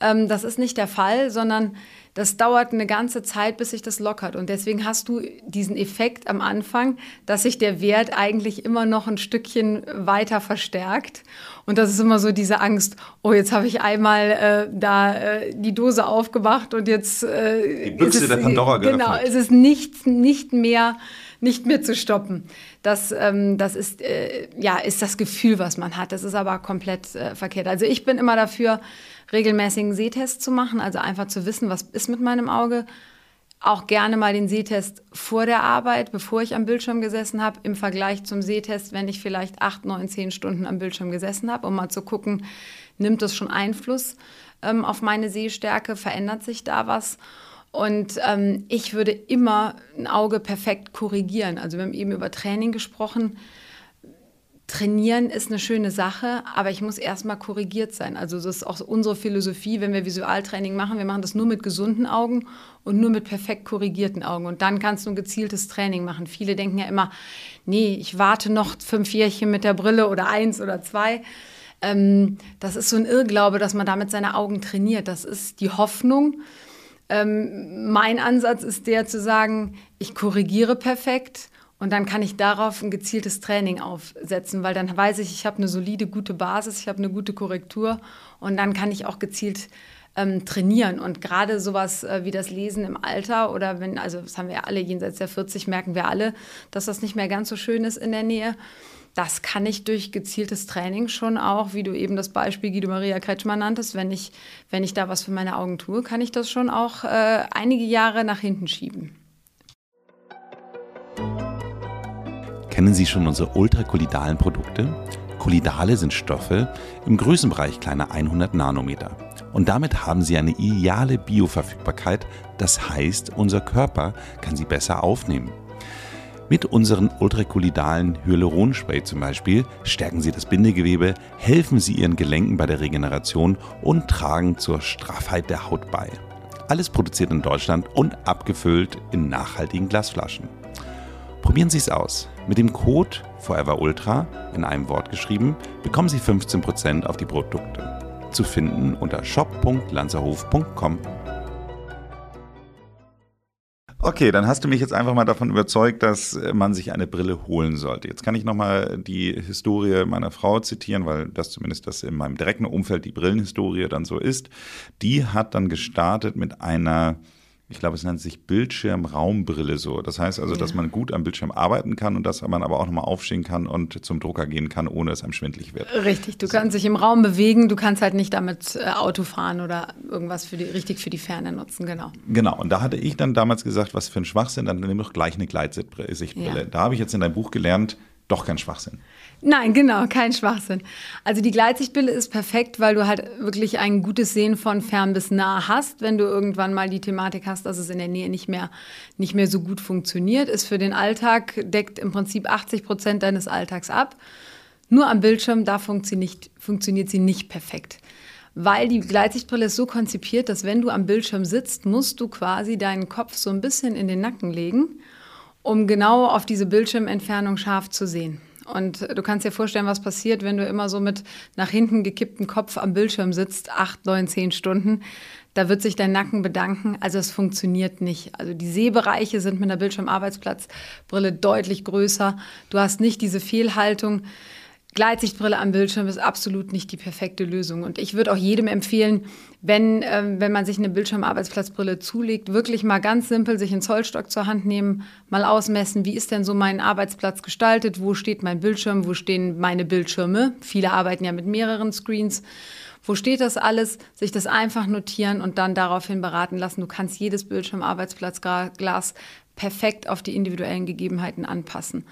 Ähm, das ist nicht der Fall, sondern das dauert eine ganze Zeit, bis sich das lockert. Und deswegen hast du diesen Effekt am Anfang, dass sich der Wert eigentlich immer noch ein Stückchen weiter verstärkt. Und das ist immer so diese Angst, oh, jetzt habe ich einmal äh, da äh, die Dose aufgemacht und jetzt äh, die Büchse es, der Pandora geöffnet. Genau, es ist nicht, nicht mehr nicht mehr zu stoppen. Das, ähm, das ist, äh, ja, ist das Gefühl, was man hat. Das ist aber komplett äh, verkehrt. Also ich bin immer dafür, regelmäßigen Sehtest zu machen, also einfach zu wissen, was ist mit meinem Auge. Auch gerne mal den Sehtest vor der Arbeit, bevor ich am Bildschirm gesessen habe, im Vergleich zum Sehtest, wenn ich vielleicht acht, neun, zehn Stunden am Bildschirm gesessen habe, um mal zu gucken, nimmt das schon Einfluss ähm, auf meine Sehstärke, verändert sich da was? Und ähm, ich würde immer ein Auge perfekt korrigieren. Also wir haben eben über Training gesprochen. Trainieren ist eine schöne Sache, aber ich muss erstmal korrigiert sein. Also das ist auch unsere Philosophie, wenn wir Visualtraining machen. Wir machen das nur mit gesunden Augen und nur mit perfekt korrigierten Augen. Und dann kannst du ein gezieltes Training machen. Viele denken ja immer, nee, ich warte noch fünf Jährchen mit der Brille oder eins oder zwei. Ähm, das ist so ein Irrglaube, dass man damit seine Augen trainiert. Das ist die Hoffnung. Ähm, mein Ansatz ist der zu sagen, ich korrigiere perfekt und dann kann ich darauf ein gezieltes Training aufsetzen, weil dann weiß ich, ich habe eine solide, gute Basis, ich habe eine gute Korrektur und dann kann ich auch gezielt ähm, trainieren. Und gerade sowas äh, wie das Lesen im Alter oder wenn, also das haben wir ja alle jenseits der 40, merken wir alle, dass das nicht mehr ganz so schön ist in der Nähe. Das kann ich durch gezieltes Training schon auch, wie du eben das Beispiel Guido Maria Kretschmann nanntest, wenn ich, wenn ich da was für meine Augen tue, kann ich das schon auch äh, einige Jahre nach hinten schieben. Kennen Sie schon unsere ultrakolidalen Produkte? Kolidale sind Stoffe im Größenbereich kleiner 100 Nanometer. Und damit haben sie eine ideale Bioverfügbarkeit, das heißt, unser Körper kann sie besser aufnehmen. Mit unseren ultrakulidalen Hyaluronspray zum Beispiel stärken sie das Bindegewebe, helfen sie ihren Gelenken bei der Regeneration und tragen zur Straffheit der Haut bei. Alles produziert in Deutschland und abgefüllt in nachhaltigen Glasflaschen. Probieren Sie es aus. Mit dem Code Forever Ultra in einem Wort geschrieben bekommen Sie 15% auf die Produkte. Zu finden unter shop.lanzerhof.com. Okay, dann hast du mich jetzt einfach mal davon überzeugt, dass man sich eine Brille holen sollte. Jetzt kann ich nochmal die Historie meiner Frau zitieren, weil das zumindest das in meinem direkten Umfeld die Brillenhistorie dann so ist. Die hat dann gestartet mit einer ich glaube, es nennt sich Bildschirmraumbrille so. Das heißt also, ja. dass man gut am Bildschirm arbeiten kann und dass man aber auch nochmal aufstehen kann und zum Drucker gehen kann, ohne dass einem schwindlig wird. Richtig, du so. kannst dich im Raum bewegen, du kannst halt nicht damit äh, Auto fahren oder irgendwas für die, richtig für die Ferne nutzen, genau. Genau, und da hatte ich dann damals gesagt, was für ein Schwachsinn, dann nimm doch gleich eine Gleitsichtbrille. Ja. Da habe ich jetzt in deinem Buch gelernt, doch kein Schwachsinn. Nein, genau, kein Schwachsinn. Also die Gleitsichtbrille ist perfekt, weil du halt wirklich ein gutes Sehen von fern bis nah hast. Wenn du irgendwann mal die Thematik hast, dass es in der Nähe nicht mehr, nicht mehr so gut funktioniert, ist für den Alltag, deckt im Prinzip 80 Prozent deines Alltags ab. Nur am Bildschirm, da funktioniert, funktioniert sie nicht perfekt. Weil die Gleitsichtbrille ist so konzipiert, dass wenn du am Bildschirm sitzt, musst du quasi deinen Kopf so ein bisschen in den Nacken legen, um genau auf diese Bildschirmentfernung scharf zu sehen. Und du kannst dir vorstellen, was passiert, wenn du immer so mit nach hinten gekipptem Kopf am Bildschirm sitzt, acht, neun, zehn Stunden. Da wird sich dein Nacken bedanken. Also es funktioniert nicht. Also die Sehbereiche sind mit einer Bildschirmarbeitsplatzbrille deutlich größer. Du hast nicht diese Fehlhaltung. Gleitsichtbrille am Bildschirm ist absolut nicht die perfekte Lösung. Und ich würde auch jedem empfehlen, wenn, ähm, wenn man sich eine Bildschirmarbeitsplatzbrille zulegt, wirklich mal ganz simpel sich einen Zollstock zur Hand nehmen, mal ausmessen, wie ist denn so mein Arbeitsplatz gestaltet, wo steht mein Bildschirm, wo stehen meine Bildschirme. Viele arbeiten ja mit mehreren Screens. Wo steht das alles? Sich das einfach notieren und dann daraufhin beraten lassen. Du kannst jedes Bildschirmarbeitsplatzglas perfekt auf die individuellen Gegebenheiten anpassen.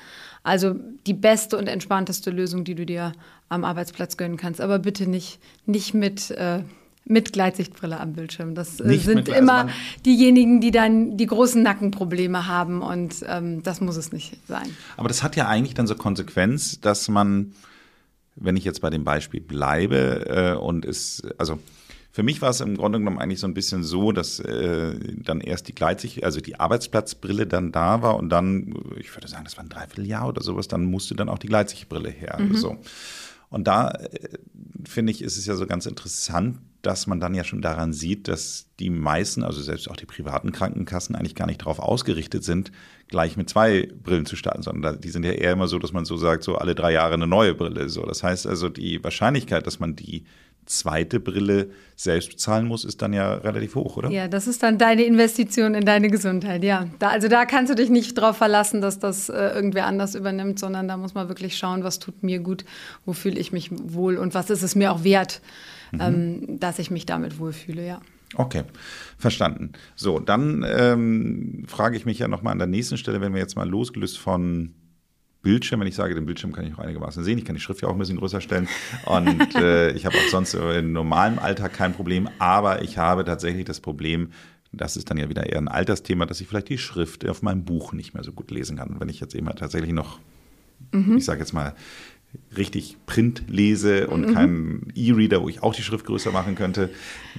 Also die beste und entspannteste Lösung, die du dir am Arbeitsplatz gönnen kannst. Aber bitte nicht, nicht mit, äh, mit Gleitsichtbrille am Bildschirm. Das äh, sind immer diejenigen, die dann die großen Nackenprobleme haben und ähm, das muss es nicht sein. Aber das hat ja eigentlich dann so Konsequenz, dass man, wenn ich jetzt bei dem Beispiel bleibe äh, und es, also für mich war es im Grunde genommen eigentlich so ein bisschen so, dass äh, dann erst die Gleitsicht, also die Arbeitsplatzbrille dann da war und dann, ich würde sagen, das war ein Dreivierteljahr oder sowas, dann musste dann auch die Gleitsichtbrille her. Mhm. So. Und da äh, finde ich, ist es ja so ganz interessant, dass man dann ja schon daran sieht, dass die meisten, also selbst auch die privaten Krankenkassen, eigentlich gar nicht darauf ausgerichtet sind, gleich mit zwei Brillen zu starten, sondern die sind ja eher immer so, dass man so sagt, so alle drei Jahre eine neue Brille. So, das heißt also, die Wahrscheinlichkeit, dass man die zweite Brille selbst bezahlen muss, ist dann ja relativ hoch, oder? Ja, das ist dann deine Investition in deine Gesundheit, ja. Da, also da kannst du dich nicht darauf verlassen, dass das äh, irgendwer anders übernimmt, sondern da muss man wirklich schauen, was tut mir gut, wo fühle ich mich wohl und was ist es mir auch wert, mhm. ähm, dass ich mich damit wohlfühle, ja. Okay, verstanden. So, dann ähm, frage ich mich ja nochmal an der nächsten Stelle, wenn wir jetzt mal losgelöst von Bildschirm, wenn ich sage, den Bildschirm kann ich auch einigermaßen sehen. Ich kann die Schrift ja auch ein bisschen größer stellen. Und äh, ich habe auch sonst in normalem Alltag kein Problem. Aber ich habe tatsächlich das Problem, das ist dann ja wieder eher ein Altersthema, dass ich vielleicht die Schrift auf meinem Buch nicht mehr so gut lesen kann. wenn ich jetzt eben tatsächlich noch, mhm. ich sage jetzt mal, richtig Print lese und mhm. keinen E-Reader, wo ich auch die Schrift größer machen könnte,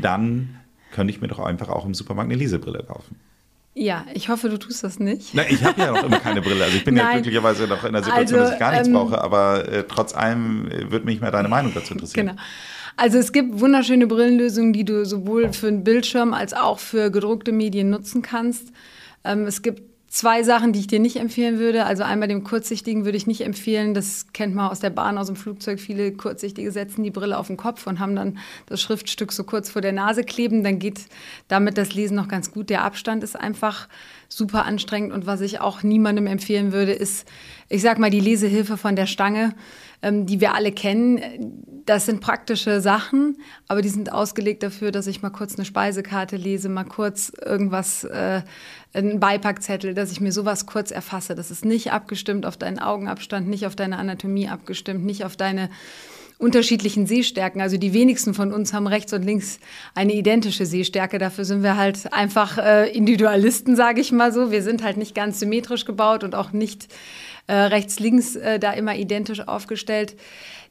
dann könnte ich mir doch einfach auch im Supermarkt eine Lesebrille kaufen. Ja, ich hoffe, du tust das nicht. Na, ich habe ja noch immer keine Brille. Also ich bin ja glücklicherweise noch in der Situation, also, dass ich gar nichts ähm, brauche, aber äh, trotz allem äh, würde mich mal deine Meinung dazu interessieren. Genau. Also es gibt wunderschöne Brillenlösungen, die du sowohl für einen Bildschirm als auch für gedruckte Medien nutzen kannst. Ähm, es gibt Zwei Sachen, die ich dir nicht empfehlen würde. Also einmal dem Kurzsichtigen würde ich nicht empfehlen. Das kennt man aus der Bahn, aus dem Flugzeug. Viele Kurzsichtige setzen die Brille auf den Kopf und haben dann das Schriftstück so kurz vor der Nase kleben. Dann geht damit das Lesen noch ganz gut. Der Abstand ist einfach super anstrengend. Und was ich auch niemandem empfehlen würde, ist, ich sag mal, die Lesehilfe von der Stange, ähm, die wir alle kennen das sind praktische Sachen, aber die sind ausgelegt dafür, dass ich mal kurz eine Speisekarte lese, mal kurz irgendwas, äh, einen Beipackzettel, dass ich mir sowas kurz erfasse. Das ist nicht abgestimmt auf deinen Augenabstand, nicht auf deine Anatomie abgestimmt, nicht auf deine unterschiedlichen Sehstärken. Also die wenigsten von uns haben rechts und links eine identische Sehstärke. Dafür sind wir halt einfach äh, Individualisten, sage ich mal so. Wir sind halt nicht ganz symmetrisch gebaut und auch nicht äh, rechts-links äh, da immer identisch aufgestellt.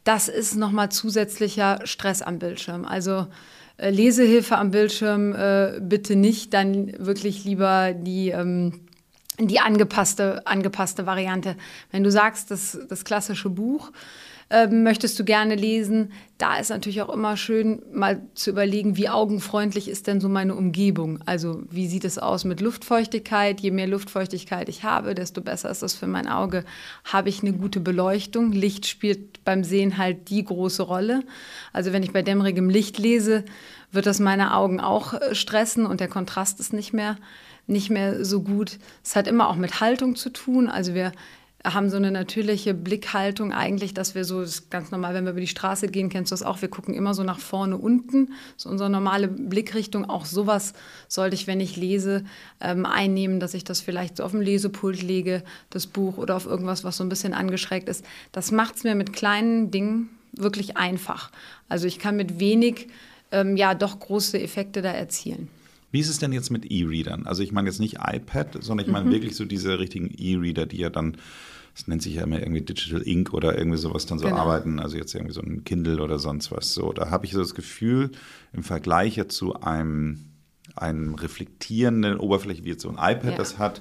Das ist nochmal zusätzlicher Stress am Bildschirm. Also äh, Lesehilfe am Bildschirm äh, bitte nicht, dann wirklich lieber die ähm, die angepasste, angepasste Variante. Wenn du sagst, das, das klassische Buch, ähm, möchtest du gerne lesen. Da ist natürlich auch immer schön, mal zu überlegen, wie augenfreundlich ist denn so meine Umgebung? Also wie sieht es aus mit Luftfeuchtigkeit? Je mehr Luftfeuchtigkeit ich habe, desto besser ist das für mein Auge. Habe ich eine gute Beleuchtung? Licht spielt beim Sehen halt die große Rolle. Also wenn ich bei dämmerigem Licht lese, wird das meine Augen auch äh, stressen und der Kontrast ist nicht mehr nicht mehr so gut. Es hat immer auch mit Haltung zu tun. Also wir haben so eine natürliche Blickhaltung eigentlich, dass wir so, das ist ganz normal, wenn wir über die Straße gehen, kennst du das auch, wir gucken immer so nach vorne unten, so unsere normale Blickrichtung. Auch sowas sollte ich, wenn ich lese, ähm, einnehmen, dass ich das vielleicht so auf dem Lesepult lege, das Buch oder auf irgendwas, was so ein bisschen angeschrägt ist. Das macht es mir mit kleinen Dingen wirklich einfach. Also ich kann mit wenig, ähm, ja, doch große Effekte da erzielen. Wie ist es denn jetzt mit E-Readern? Also ich meine jetzt nicht iPad, sondern ich meine mhm. wirklich so diese richtigen E-Reader, die ja dann das nennt sich ja immer irgendwie Digital Ink oder irgendwie sowas dann so genau. arbeiten, also jetzt irgendwie so ein Kindle oder sonst was. So, da habe ich so das Gefühl, im Vergleich ja zu einem, einem reflektierenden Oberfläche, wie jetzt so ein iPad ja. das hat,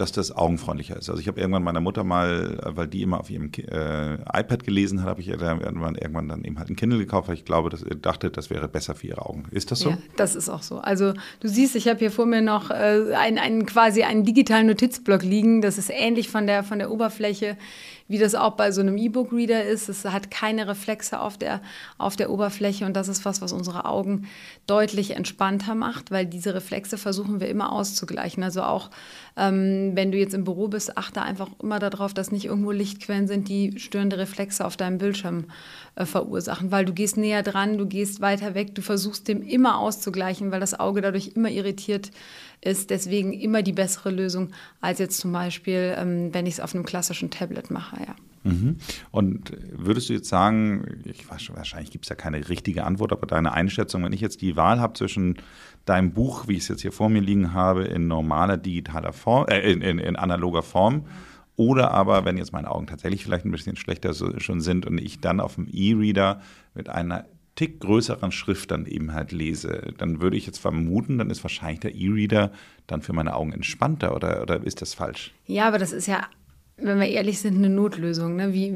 dass das augenfreundlicher ist. Also ich habe irgendwann meiner Mutter mal, weil die immer auf ihrem äh, iPad gelesen hat, habe ich ihr dann irgendwann dann eben halt ein Kindle gekauft, weil ich glaube, dass ich dachte, das wäre besser für ihre Augen. Ist das so? Ja, das ist auch so. Also du siehst, ich habe hier vor mir noch äh, einen, einen quasi einen digitalen Notizblock liegen. Das ist ähnlich von der von der Oberfläche wie das auch bei so einem E-Book-Reader ist. Es hat keine Reflexe auf der, auf der Oberfläche und das ist was, was unsere Augen deutlich entspannter macht, weil diese Reflexe versuchen wir immer auszugleichen. Also auch ähm, wenn du jetzt im Büro bist, achte einfach immer darauf, dass nicht irgendwo Lichtquellen sind, die störende Reflexe auf deinem Bildschirm äh, verursachen, weil du gehst näher dran, du gehst weiter weg, du versuchst dem immer auszugleichen, weil das Auge dadurch immer irritiert ist deswegen immer die bessere Lösung als jetzt zum Beispiel, ähm, wenn ich es auf einem klassischen Tablet mache, ja. Mhm. Und würdest du jetzt sagen, ich weiß, wahrscheinlich gibt es ja keine richtige Antwort, aber deine Einschätzung, wenn ich jetzt die Wahl habe zwischen deinem Buch, wie ich es jetzt hier vor mir liegen habe, in normaler digitaler Form, äh, in, in, in analoger Form, oder aber, wenn jetzt meine Augen tatsächlich vielleicht ein bisschen schlechter schon sind und ich dann auf dem E-Reader mit einer Tick größeren Schrift dann eben halt lese, dann würde ich jetzt vermuten, dann ist wahrscheinlich der E-Reader dann für meine Augen entspannter oder, oder ist das falsch? Ja, aber das ist ja wenn wir ehrlich sind, eine Notlösung. Ne? Wie,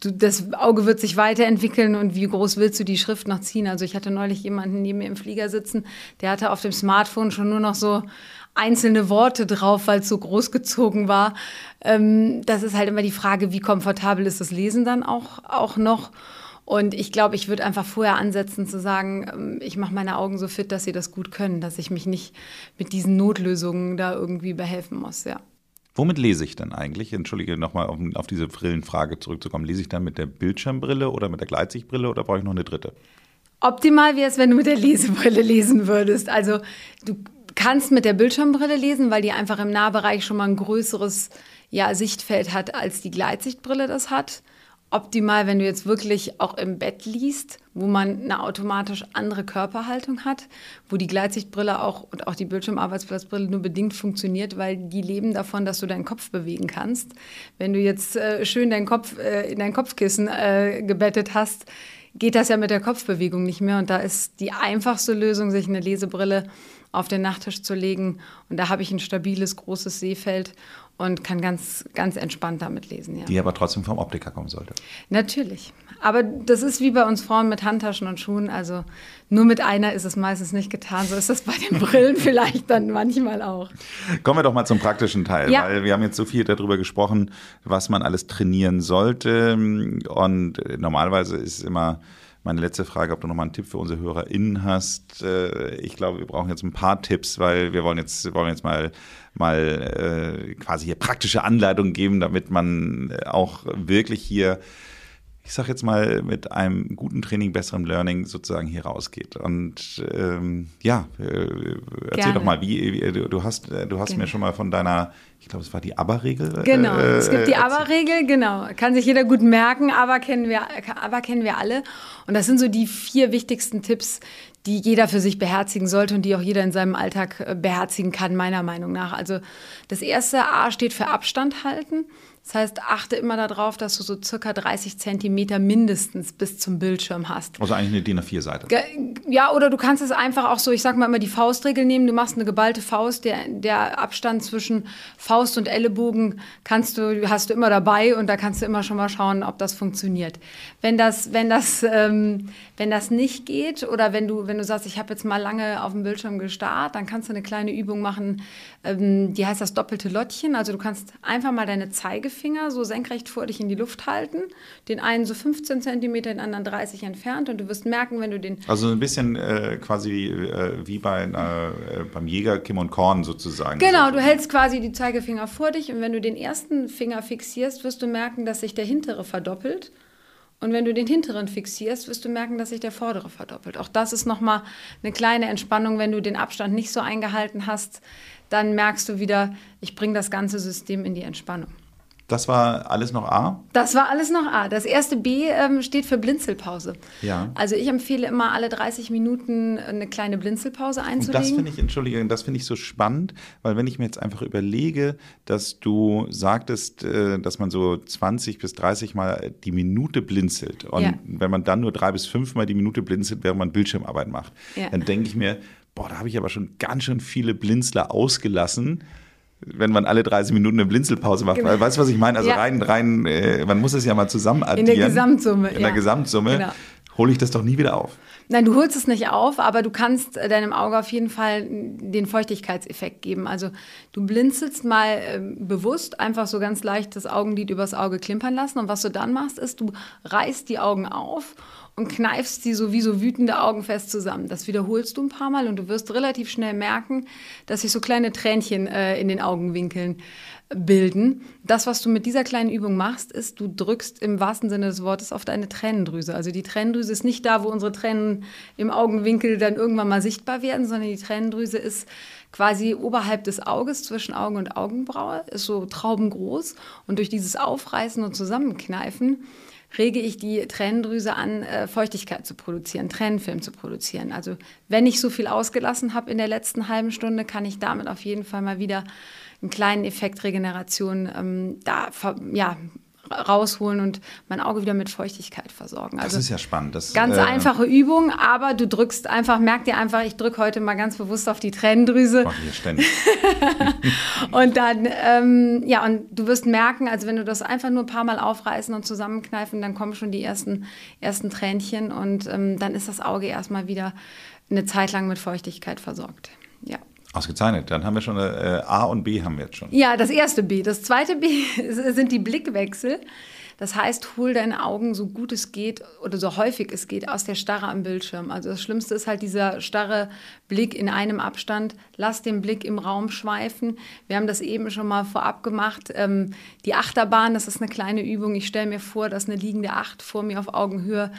du, das Auge wird sich weiterentwickeln und wie groß willst du die Schrift noch ziehen? Also ich hatte neulich jemanden neben mir im Flieger sitzen, der hatte auf dem Smartphone schon nur noch so einzelne Worte drauf, weil es so groß gezogen war. Ähm, das ist halt immer die Frage, wie komfortabel ist das Lesen dann auch, auch noch? Und ich glaube, ich würde einfach vorher ansetzen zu sagen, ähm, ich mache meine Augen so fit, dass sie das gut können, dass ich mich nicht mit diesen Notlösungen da irgendwie behelfen muss, ja. Womit lese ich dann eigentlich? Entschuldige, nochmal auf, auf diese Brillenfrage zurückzukommen. Lese ich dann mit der Bildschirmbrille oder mit der Gleitsichtbrille oder brauche ich noch eine dritte? Optimal wäre es, wenn du mit der Lesebrille lesen würdest. Also du kannst mit der Bildschirmbrille lesen, weil die einfach im Nahbereich schon mal ein größeres ja, Sichtfeld hat, als die Gleitsichtbrille das hat optimal, wenn du jetzt wirklich auch im Bett liest, wo man eine automatisch andere Körperhaltung hat, wo die Gleitsichtbrille auch und auch die Bildschirmarbeitsplatzbrille nur bedingt funktioniert, weil die leben davon, dass du deinen Kopf bewegen kannst. Wenn du jetzt äh, schön deinen Kopf äh, in dein Kopfkissen äh, gebettet hast, geht das ja mit der Kopfbewegung nicht mehr. Und da ist die einfachste Lösung, sich eine Lesebrille auf den Nachttisch zu legen. Und da habe ich ein stabiles, großes Seefeld und kann ganz, ganz entspannt damit lesen. Ja. Die aber trotzdem vom Optiker kommen sollte. Natürlich. Aber das ist wie bei uns Frauen mit Handtaschen und Schuhen. Also nur mit einer ist es meistens nicht getan. So ist das bei den Brillen vielleicht dann manchmal auch. Kommen wir doch mal zum praktischen Teil, ja. weil wir haben jetzt so viel darüber gesprochen, was man alles trainieren sollte. Und normalerweise ist immer meine letzte Frage, ob du nochmal einen Tipp für unsere HörerInnen hast. Äh, ich glaube, wir brauchen jetzt ein paar Tipps, weil wir wollen jetzt, wollen jetzt mal, mal äh, quasi hier praktische Anleitungen geben, damit man auch wirklich hier ich sag jetzt mal, mit einem guten Training, besserem Learning sozusagen hier rausgeht. Und ähm, ja, äh, erzähl Gerne. doch mal, wie, wie du, hast, äh, du hast Gerne. mir schon mal von deiner, ich glaube, es war die ABBA-Regel. Genau, äh, es gibt die äh. Aber-Regel, genau. Kann sich jeder gut merken, aber kennen, wir, aber kennen wir alle. Und das sind so die vier wichtigsten Tipps, die jeder für sich beherzigen sollte und die auch jeder in seinem Alltag äh, beherzigen kann, meiner Meinung nach. Also das erste A steht für Abstand halten. Das heißt, achte immer darauf, dass du so circa 30 Zentimeter mindestens bis zum Bildschirm hast. Also eigentlich eine DIN A4-Seite. Ge- Ja, oder du kannst es einfach auch so, ich sag mal immer die Faustregel nehmen. Du machst eine geballte Faust, der, der Abstand zwischen Faust und Ellenbogen kannst du, hast du immer dabei und da kannst du immer schon mal schauen, ob das funktioniert. Wenn das, wenn das, ähm, wenn das nicht geht oder wenn du, wenn du sagst, ich habe jetzt mal lange auf dem Bildschirm gestarrt, dann kannst du eine kleine Übung machen, ähm, die heißt das doppelte Lottchen. Also du kannst einfach mal deine Zeigefinger so senkrecht vor dich in die Luft halten, den einen so 15 Zentimeter, den anderen 30 entfernt und du wirst merken, wenn du den Also ein bisschen äh, quasi äh, wie bei äh, beim Jäger Kim und Korn sozusagen. Genau, So- du hältst quasi die Zeigefinger vor dich und wenn du den ersten Finger fixierst, wirst du merken, dass sich der hintere verdoppelt. Und wenn du den hinteren fixierst, wirst du merken, dass sich der vordere verdoppelt. Auch das ist nochmal eine kleine Entspannung, wenn du den Abstand nicht so eingehalten hast, dann merkst du wieder, ich bringe das ganze System in die Entspannung. Das war alles noch A? Das war alles noch A. Das erste B ähm, steht für Blinzelpause. Ja. Also ich empfehle immer alle 30 Minuten eine kleine Blinzelpause Und einzulegen. das finde ich, Entschuldige, das finde ich so spannend, weil wenn ich mir jetzt einfach überlege, dass du sagtest, äh, dass man so 20 bis 30 Mal die Minute blinzelt und Ja. wenn man dann nur drei bis fünf Mal die Minute blinzelt, während man Bildschirmarbeit macht, Ja. dann denke ich mir, boah, da habe ich aber schon ganz schön viele Blinzler ausgelassen. Wenn man alle 30 Minuten eine Blinzelpause macht, Genau. weißt du, was ich meine? Also Ja. rein, rein, äh, man muss es ja mal zusammen addieren. Gesamtsumme, In ja. der Gesamtsumme Genau. hole ich das doch nie wieder auf. Nein, du holst es nicht auf, aber du kannst äh, deinem Auge auf jeden Fall den Feuchtigkeitseffekt geben. Also du blinzelst mal ähm, bewusst einfach so ganz leicht das Augenlid übers Auge klimpern lassen. Und was du dann machst, ist, du reißt die Augen auf und kneifst sie so wie so wütende Augen fest zusammen. Das wiederholst du ein paar Mal und du wirst relativ schnell merken, dass sich so kleine Tränchen äh, in den Augenwinkeln bilden. Das, was du mit dieser kleinen Übung machst, ist, du drückst im wahrsten Sinne des Wortes auf deine Tränendrüse. Also die Tränendrüse ist nicht da, wo unsere Tränen im Augenwinkel dann irgendwann mal sichtbar werden, sondern die Tränendrüse ist quasi oberhalb des Auges, zwischen Augen und Augenbraue, ist so traubengroß. Und durch dieses Aufreißen und Zusammenkneifen rege ich die Tränendrüse an, äh, Feuchtigkeit zu produzieren, Tränenfilm zu produzieren. Also wenn ich so viel ausgelassen habe in der letzten halben Stunde, kann ich damit auf jeden Fall mal wieder einen kleinen Effekt Regeneration ähm, da ja, rausholen und mein Auge wieder mit Feuchtigkeit versorgen. Das Also ist ja spannend. Das, ganz äh, einfache Übung, aber du drückst einfach, merk dir einfach, ich drücke heute mal ganz bewusst auf die Tränendrüse. Mache ich ständig. Und dann, ähm, ja, und du wirst merken, also wenn du das einfach nur ein paar Mal aufreißen und zusammenkneifen, dann kommen schon die ersten, ersten Tränchen und ähm, dann ist das Auge erstmal wieder eine Zeit lang mit Feuchtigkeit versorgt. Ausgezeichnet. Dann haben wir schon äh, A und B haben wir jetzt schon. Ja, das erste B. Das zweite B sind die Blickwechsel. Das heißt, hol deine Augen so gut es geht oder so häufig es geht aus der Starre am Bildschirm. Also das Schlimmste ist halt dieser starre Blick in einem Abstand. Lass den Blick im Raum schweifen. Wir haben das eben schon mal vorab gemacht. Ähm, die Achterbahn, das ist eine kleine Übung. Ich stelle mir vor, dass eine liegende Acht vor mir auf Augenhöhe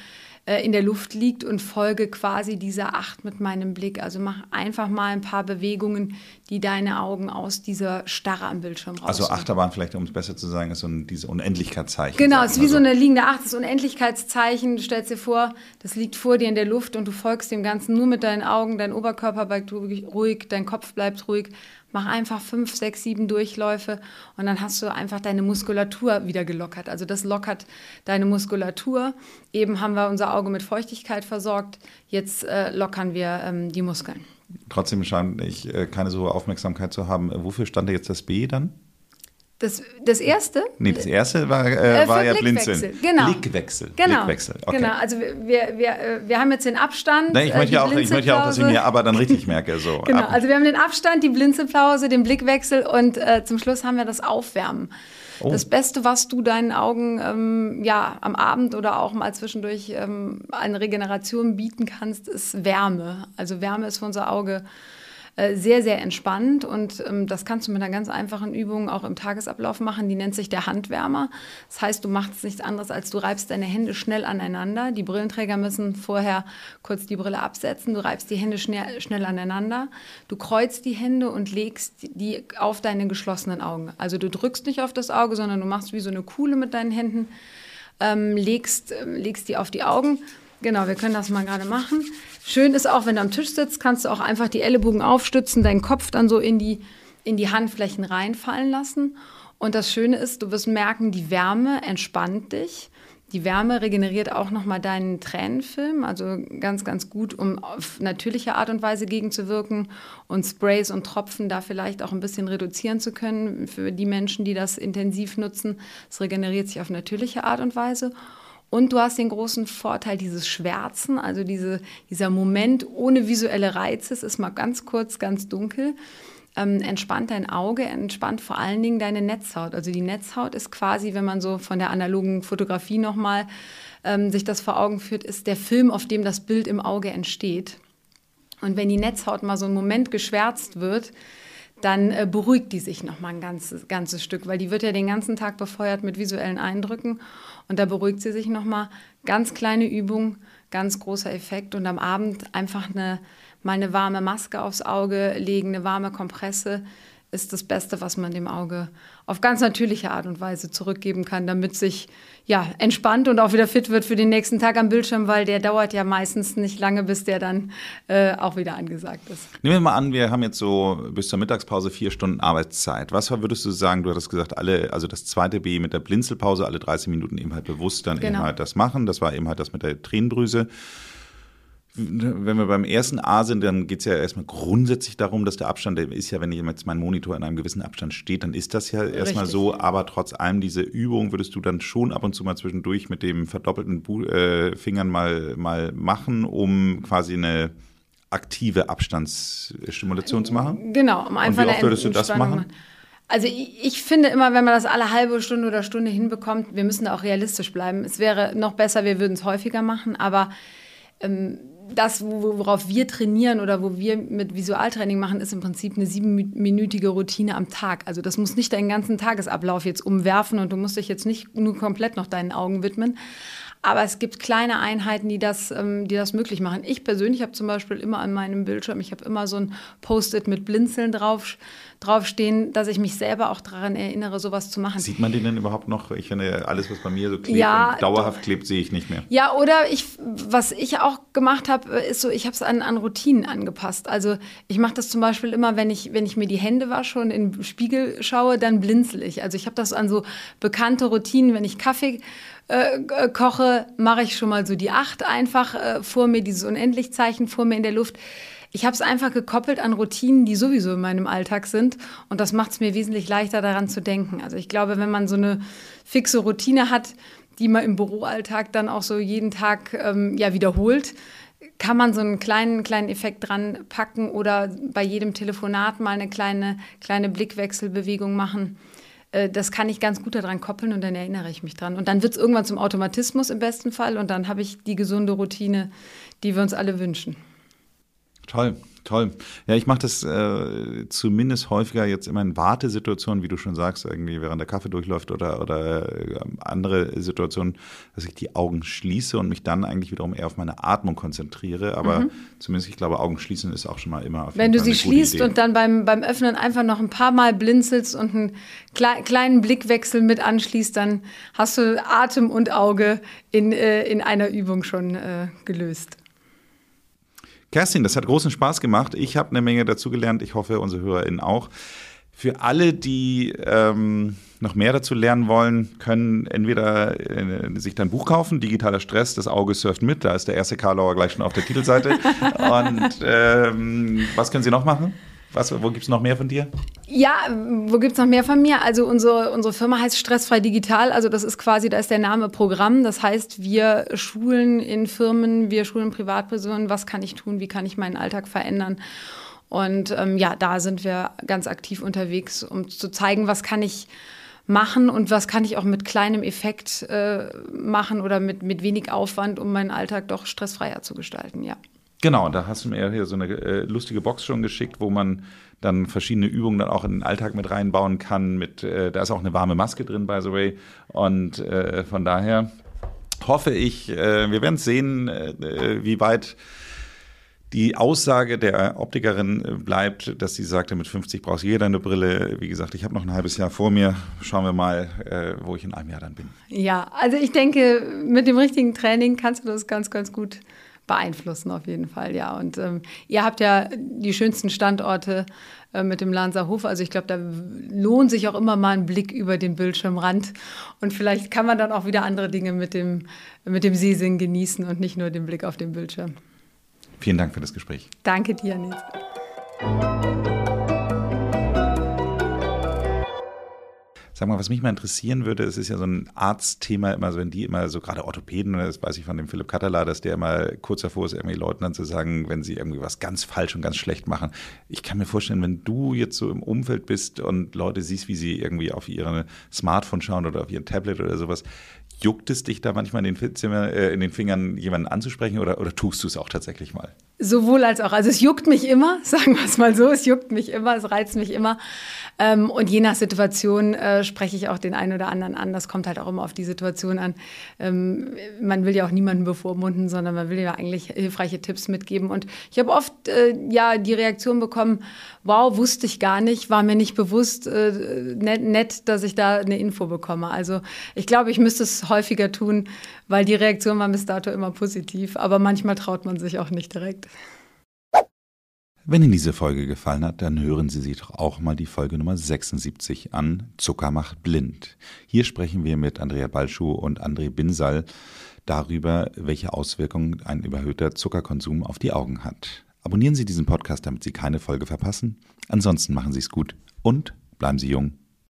äh, in der Luft liegt und folge quasi dieser Acht mit meinem Blick. Also mach einfach mal ein paar Bewegungen, die deine Augen aus dieser Starre am Bildschirm raus. Also Achterbahn, vielleicht um es besser zu sagen, ist so ein, diese Unendlichkeitszeichen. Genau, es ist wie so eine liegende Acht, das Unendlichkeitszeichen. Du stellst dir vor, das liegt vor dir in der Luft und du folgst dem Ganzen nur mit deinen Augen. Dein Oberkörper bleibt ruhig, dein Kopf bleibt ruhig. Mach einfach fünf, sechs, sieben Durchläufe und dann hast du einfach deine Muskulatur wieder gelockert. Also das lockert deine Muskulatur. Eben haben wir unser Auge mit Feuchtigkeit versorgt. Jetzt äh, lockern wir ähm, die Muskeln. Trotzdem scheint ich äh, keine so Aufmerksamkeit zu haben. Äh, Wofür stand da jetzt das B dann? Das, das erste? Nee, das erste war, äh, Äh, war ja Blickwechsel, Blinzeln. genau. Blickwechsel. Genau. Blickwechsel. Okay. Genau, also wir, wir, äh, wir haben jetzt den Abstand. Nee, ich äh, möchte die ja auch, ich möchte ja auch, dass ich Blinzelpause. mir aber dann richtig merke. So. Genau, Ab- also wir haben den Abstand, die Blinzelpause, den Blickwechsel und äh, zum Schluss haben wir das Aufwärmen. Oh. Das Beste, was du deinen Augen ähm, ja, am Abend oder auch mal zwischendurch ähm, an Regeneration bieten kannst, ist Wärme. Also Wärme ist für unser Auge äh, sehr, sehr entspannt und ähm, das kannst du mit einer ganz einfachen Übung auch im Tagesablauf machen. Die nennt sich der Handwärmer. Das heißt, du machst nichts anderes, als du reibst deine Hände schnell aneinander. Die Brillenträger müssen vorher kurz die Brille absetzen. Du reibst die Hände schnell, schnell aneinander. Du kreuzt die Hände und legst die auf deine geschlossenen Augen. Also du drückst nicht auf das Auge, sondern du machst wie so eine Kuhle mit deinen Händen, ähm, legst, äh, legst die auf die Augen. Genau, wir können das mal gerade machen. Schön ist auch, wenn du am Tisch sitzt, kannst du auch einfach die Ellenbogen aufstützen, deinen Kopf dann so in die, in die Handflächen reinfallen lassen. Und das Schöne ist, du wirst merken, die Wärme entspannt dich. Die Wärme regeneriert auch nochmal deinen Tränenfilm, also ganz, ganz gut, um auf natürliche Art und Weise gegenzuwirken und Sprays und Tropfen da vielleicht auch ein bisschen reduzieren zu können für die Menschen, die das intensiv nutzen. Es regeneriert sich auf natürliche Art und Weise. Und du hast den großen Vorteil dieses Schwärzen, also diese, dieser Moment ohne visuelle Reize. Es ist mal ganz kurz, ganz dunkel. Ähm, entspannt dein Auge, entspannt vor allen Dingen deine Netzhaut. Also die Netzhaut ist quasi, wenn man so von der analogen Fotografie nochmal ähm, sich das vor Augen führt, ist der Film, auf dem das Bild im Auge entsteht. Und wenn die Netzhaut mal so einen Moment geschwärzt wird, dann äh, beruhigt die sich noch mal ein ganzes, ganzes Stück, weil die wird ja den ganzen Tag befeuert mit visuellen Eindrücken und da beruhigt sie sich noch mal. Ganz kleine Übung, ganz großer Effekt und am Abend einfach eine, mal eine warme Maske aufs Auge legen, eine warme Kompresse ist das Beste, was man dem Auge auf ganz natürliche Art und Weise zurückgeben kann, damit sich ja entspannt und auch wieder fit wird für den nächsten Tag am Bildschirm, weil der dauert ja meistens nicht lange, bis der dann äh, auch wieder angesagt ist. Nehmen wir mal an, wir haben jetzt so bis zur Mittagspause vier Stunden Arbeitszeit. Was würdest du sagen? Du hattest gesagt, alle, also das zweite B mit der Blinzelpause, alle 30 Minuten eben halt bewusst dann genau. eben halt das machen. Das war eben halt das mit der Tränendrüse wenn wir beim ersten A sind, dann geht es ja erstmal grundsätzlich darum, dass der Abstand, der ist ja, wenn jetzt mein Monitor in einem gewissen Abstand steht, dann ist das ja erstmal so. Aber trotz allem, diese Übung würdest du dann schon ab und zu mal zwischendurch mit dem verdoppelten Bu äh, Fingern mal, mal machen, um quasi eine aktive Abstandsstimulation zu machen? Genau, um einfach und wie oft würdest du das machen? Also ich finde immer, wenn man das alle halbe Stunde oder Stunde hinbekommt, wir müssen da auch realistisch bleiben. Es wäre noch besser, wir würden es häufiger machen, aber ähm, das, worauf wir trainieren oder wo wir mit Visualtraining machen, ist im Prinzip eine siebenminütige Routine am Tag. Also das muss nicht deinen ganzen Tagesablauf jetzt umwerfen und du musst dich jetzt nicht nur komplett noch deinen Augen widmen. Aber es gibt kleine Einheiten, die das, ähm, die das möglich machen. Ich persönlich habe zum Beispiel immer an meinem Bildschirm, ich habe immer so ein Post-it mit Blinzeln drauf, draufstehen, dass ich mich selber auch daran erinnere, sowas zu machen. Sieht man den denn überhaupt noch? Ich finde, alles, was bei mir so klebt ja, und dauerhaft klebt, sehe ich nicht mehr. Ja, oder ich, was ich auch gemacht habe, ist so, ich habe es an, an Routinen angepasst. Also ich mache das zum Beispiel immer, wenn ich, wenn ich mir die Hände wasche und in den Spiegel schaue, dann blinzel ich. Also ich habe das an so bekannte Routinen, wenn ich Kaffee äh, äh, koche, mache ich schon mal so die acht einfach äh, vor mir, dieses Unendlichzeichen vor mir in der Luft. Ich habe es einfach gekoppelt an Routinen, die sowieso in meinem Alltag sind. Und das macht es mir wesentlich leichter, daran zu denken. Also ich glaube, wenn man so eine fixe Routine hat, die man im Büroalltag dann auch so jeden Tag ähm, ja, wiederholt, kann man so einen kleinen, kleinen Effekt dran packen oder bei jedem Telefonat mal eine kleine, kleine Blickwechselbewegung machen. Äh, das kann ich ganz gut daran koppeln und dann erinnere ich mich dran. Und dann wird es irgendwann zum Automatismus im besten Fall und dann habe ich die gesunde Routine, die wir uns alle wünschen. Toll. Toll. Ja, ich mache das äh, zumindest häufiger jetzt immer in Wartesituationen, wie du schon sagst, irgendwie während der Kaffee durchläuft oder, oder äh, andere Situationen, dass ich die Augen schließe und mich dann eigentlich wiederum eher auf meine Atmung konzentriere. Aber mhm. zumindest, ich glaube, Augen schließen ist auch schon mal immer auf Wenn du sie schließt Idee. und dann beim, beim Öffnen einfach noch ein paar Mal blinzelst und einen kle kleinen Blickwechsel mit anschließt, dann hast du Atem und Auge in, äh, in einer Übung schon äh, gelöst. Kerstin, das hat großen Spaß gemacht. Ich habe eine Menge dazugelernt. Ich hoffe, unsere HörerInnen auch. Für alle, die ähm, noch mehr dazu lernen wollen, können entweder äh, sich dein Buch kaufen, Digitaler Stress, das Auge surft mit. Da ist der erste Karlauer gleich schon auf der Titelseite. Und ähm, was können sie noch machen? Was, wo gibt es noch mehr von dir? Ja, wo gibt es noch mehr von mir? Also unsere, unsere Firma heißt Stressfrei Digital. Also das ist quasi, da ist der Name Programm. Das heißt, wir schulen in Firmen, wir schulen Privatpersonen, was kann ich tun, wie kann ich meinen Alltag verändern. Und ähm, ja, da sind wir ganz aktiv unterwegs, um zu zeigen, was kann ich machen und was kann ich auch mit kleinem Effekt äh, machen oder mit, mit wenig Aufwand, um meinen Alltag doch stressfreier zu gestalten, ja. Genau, da hast du mir hier so eine äh, lustige Box schon geschickt, wo man dann verschiedene Übungen dann auch in den Alltag mit reinbauen kann. Mit, äh, da ist auch eine warme Maske drin, by the way. Und äh, von daher hoffe ich, äh, wir werden sehen, äh, wie weit die Aussage der Optikerin bleibt, dass sie sagte, mit 50 brauchst jeder eine Brille. Wie gesagt, ich habe noch ein halbes Jahr vor mir. Schauen wir mal, äh, wo ich in einem Jahr dann bin. Ja, also ich denke, mit dem richtigen Training kannst du das ganz, ganz gut beeinflussen auf jeden Fall, ja. Und ähm, ihr habt ja die schönsten Standorte äh, mit dem Lanserhof. Also ich glaube, da lohnt sich auch immer mal ein Blick über den Bildschirmrand. Und vielleicht kann man dann auch wieder andere Dinge mit dem, mit dem Sehsinn genießen und nicht nur den Blick auf den Bildschirm. Vielen Dank für das Gespräch. Danke dir, Nils. Sag mal, was mich mal interessieren würde, es ist ja so ein Arztthema immer, so wenn die immer so gerade Orthopäden, das weiß ich von dem Philipp Katterla, dass der immer kurz davor ist, irgendwie Leuten dann zu sagen, wenn sie irgendwie was ganz falsch und ganz schlecht machen. Ich kann mir vorstellen, wenn du jetzt so im Umfeld bist und Leute siehst, wie sie irgendwie auf ihre Smartphone schauen oder auf ihr Tablet oder sowas, juckt es dich da manchmal in den, Zimmer, äh, in den Fingern, jemanden anzusprechen oder, oder tust du es auch tatsächlich mal? Sowohl als auch. Also es juckt mich immer, sagen wir es mal so, es juckt mich immer, es reizt mich immer. Ähm, und je nach Situation äh, spreche ich auch den einen oder anderen an. Das kommt halt auch immer auf die Situation an. Ähm, man will ja auch niemanden bevormunden, sondern man will ja eigentlich hilfreiche Tipps mitgeben. Und ich habe oft äh, ja die Reaktion bekommen, wow, wusste ich gar nicht, war mir nicht bewusst, äh, nett, nett, dass ich da eine Info bekomme. Also ich glaube, ich müsste es häufiger tun, weil die Reaktion war bis dato immer positiv. Aber manchmal traut man sich auch nicht direkt. Wenn Ihnen diese Folge gefallen hat, dann hören Sie sich doch auch mal die Folge Nummer 76 an Zucker macht blind. Hier sprechen wir mit Andrea Balschuh und André Binsal darüber, welche Auswirkungen ein überhöhter Zuckerkonsum auf die Augen hat. Abonnieren Sie diesen Podcast, damit Sie keine Folge verpassen. Ansonsten machen Sie es gut und bleiben Sie jung.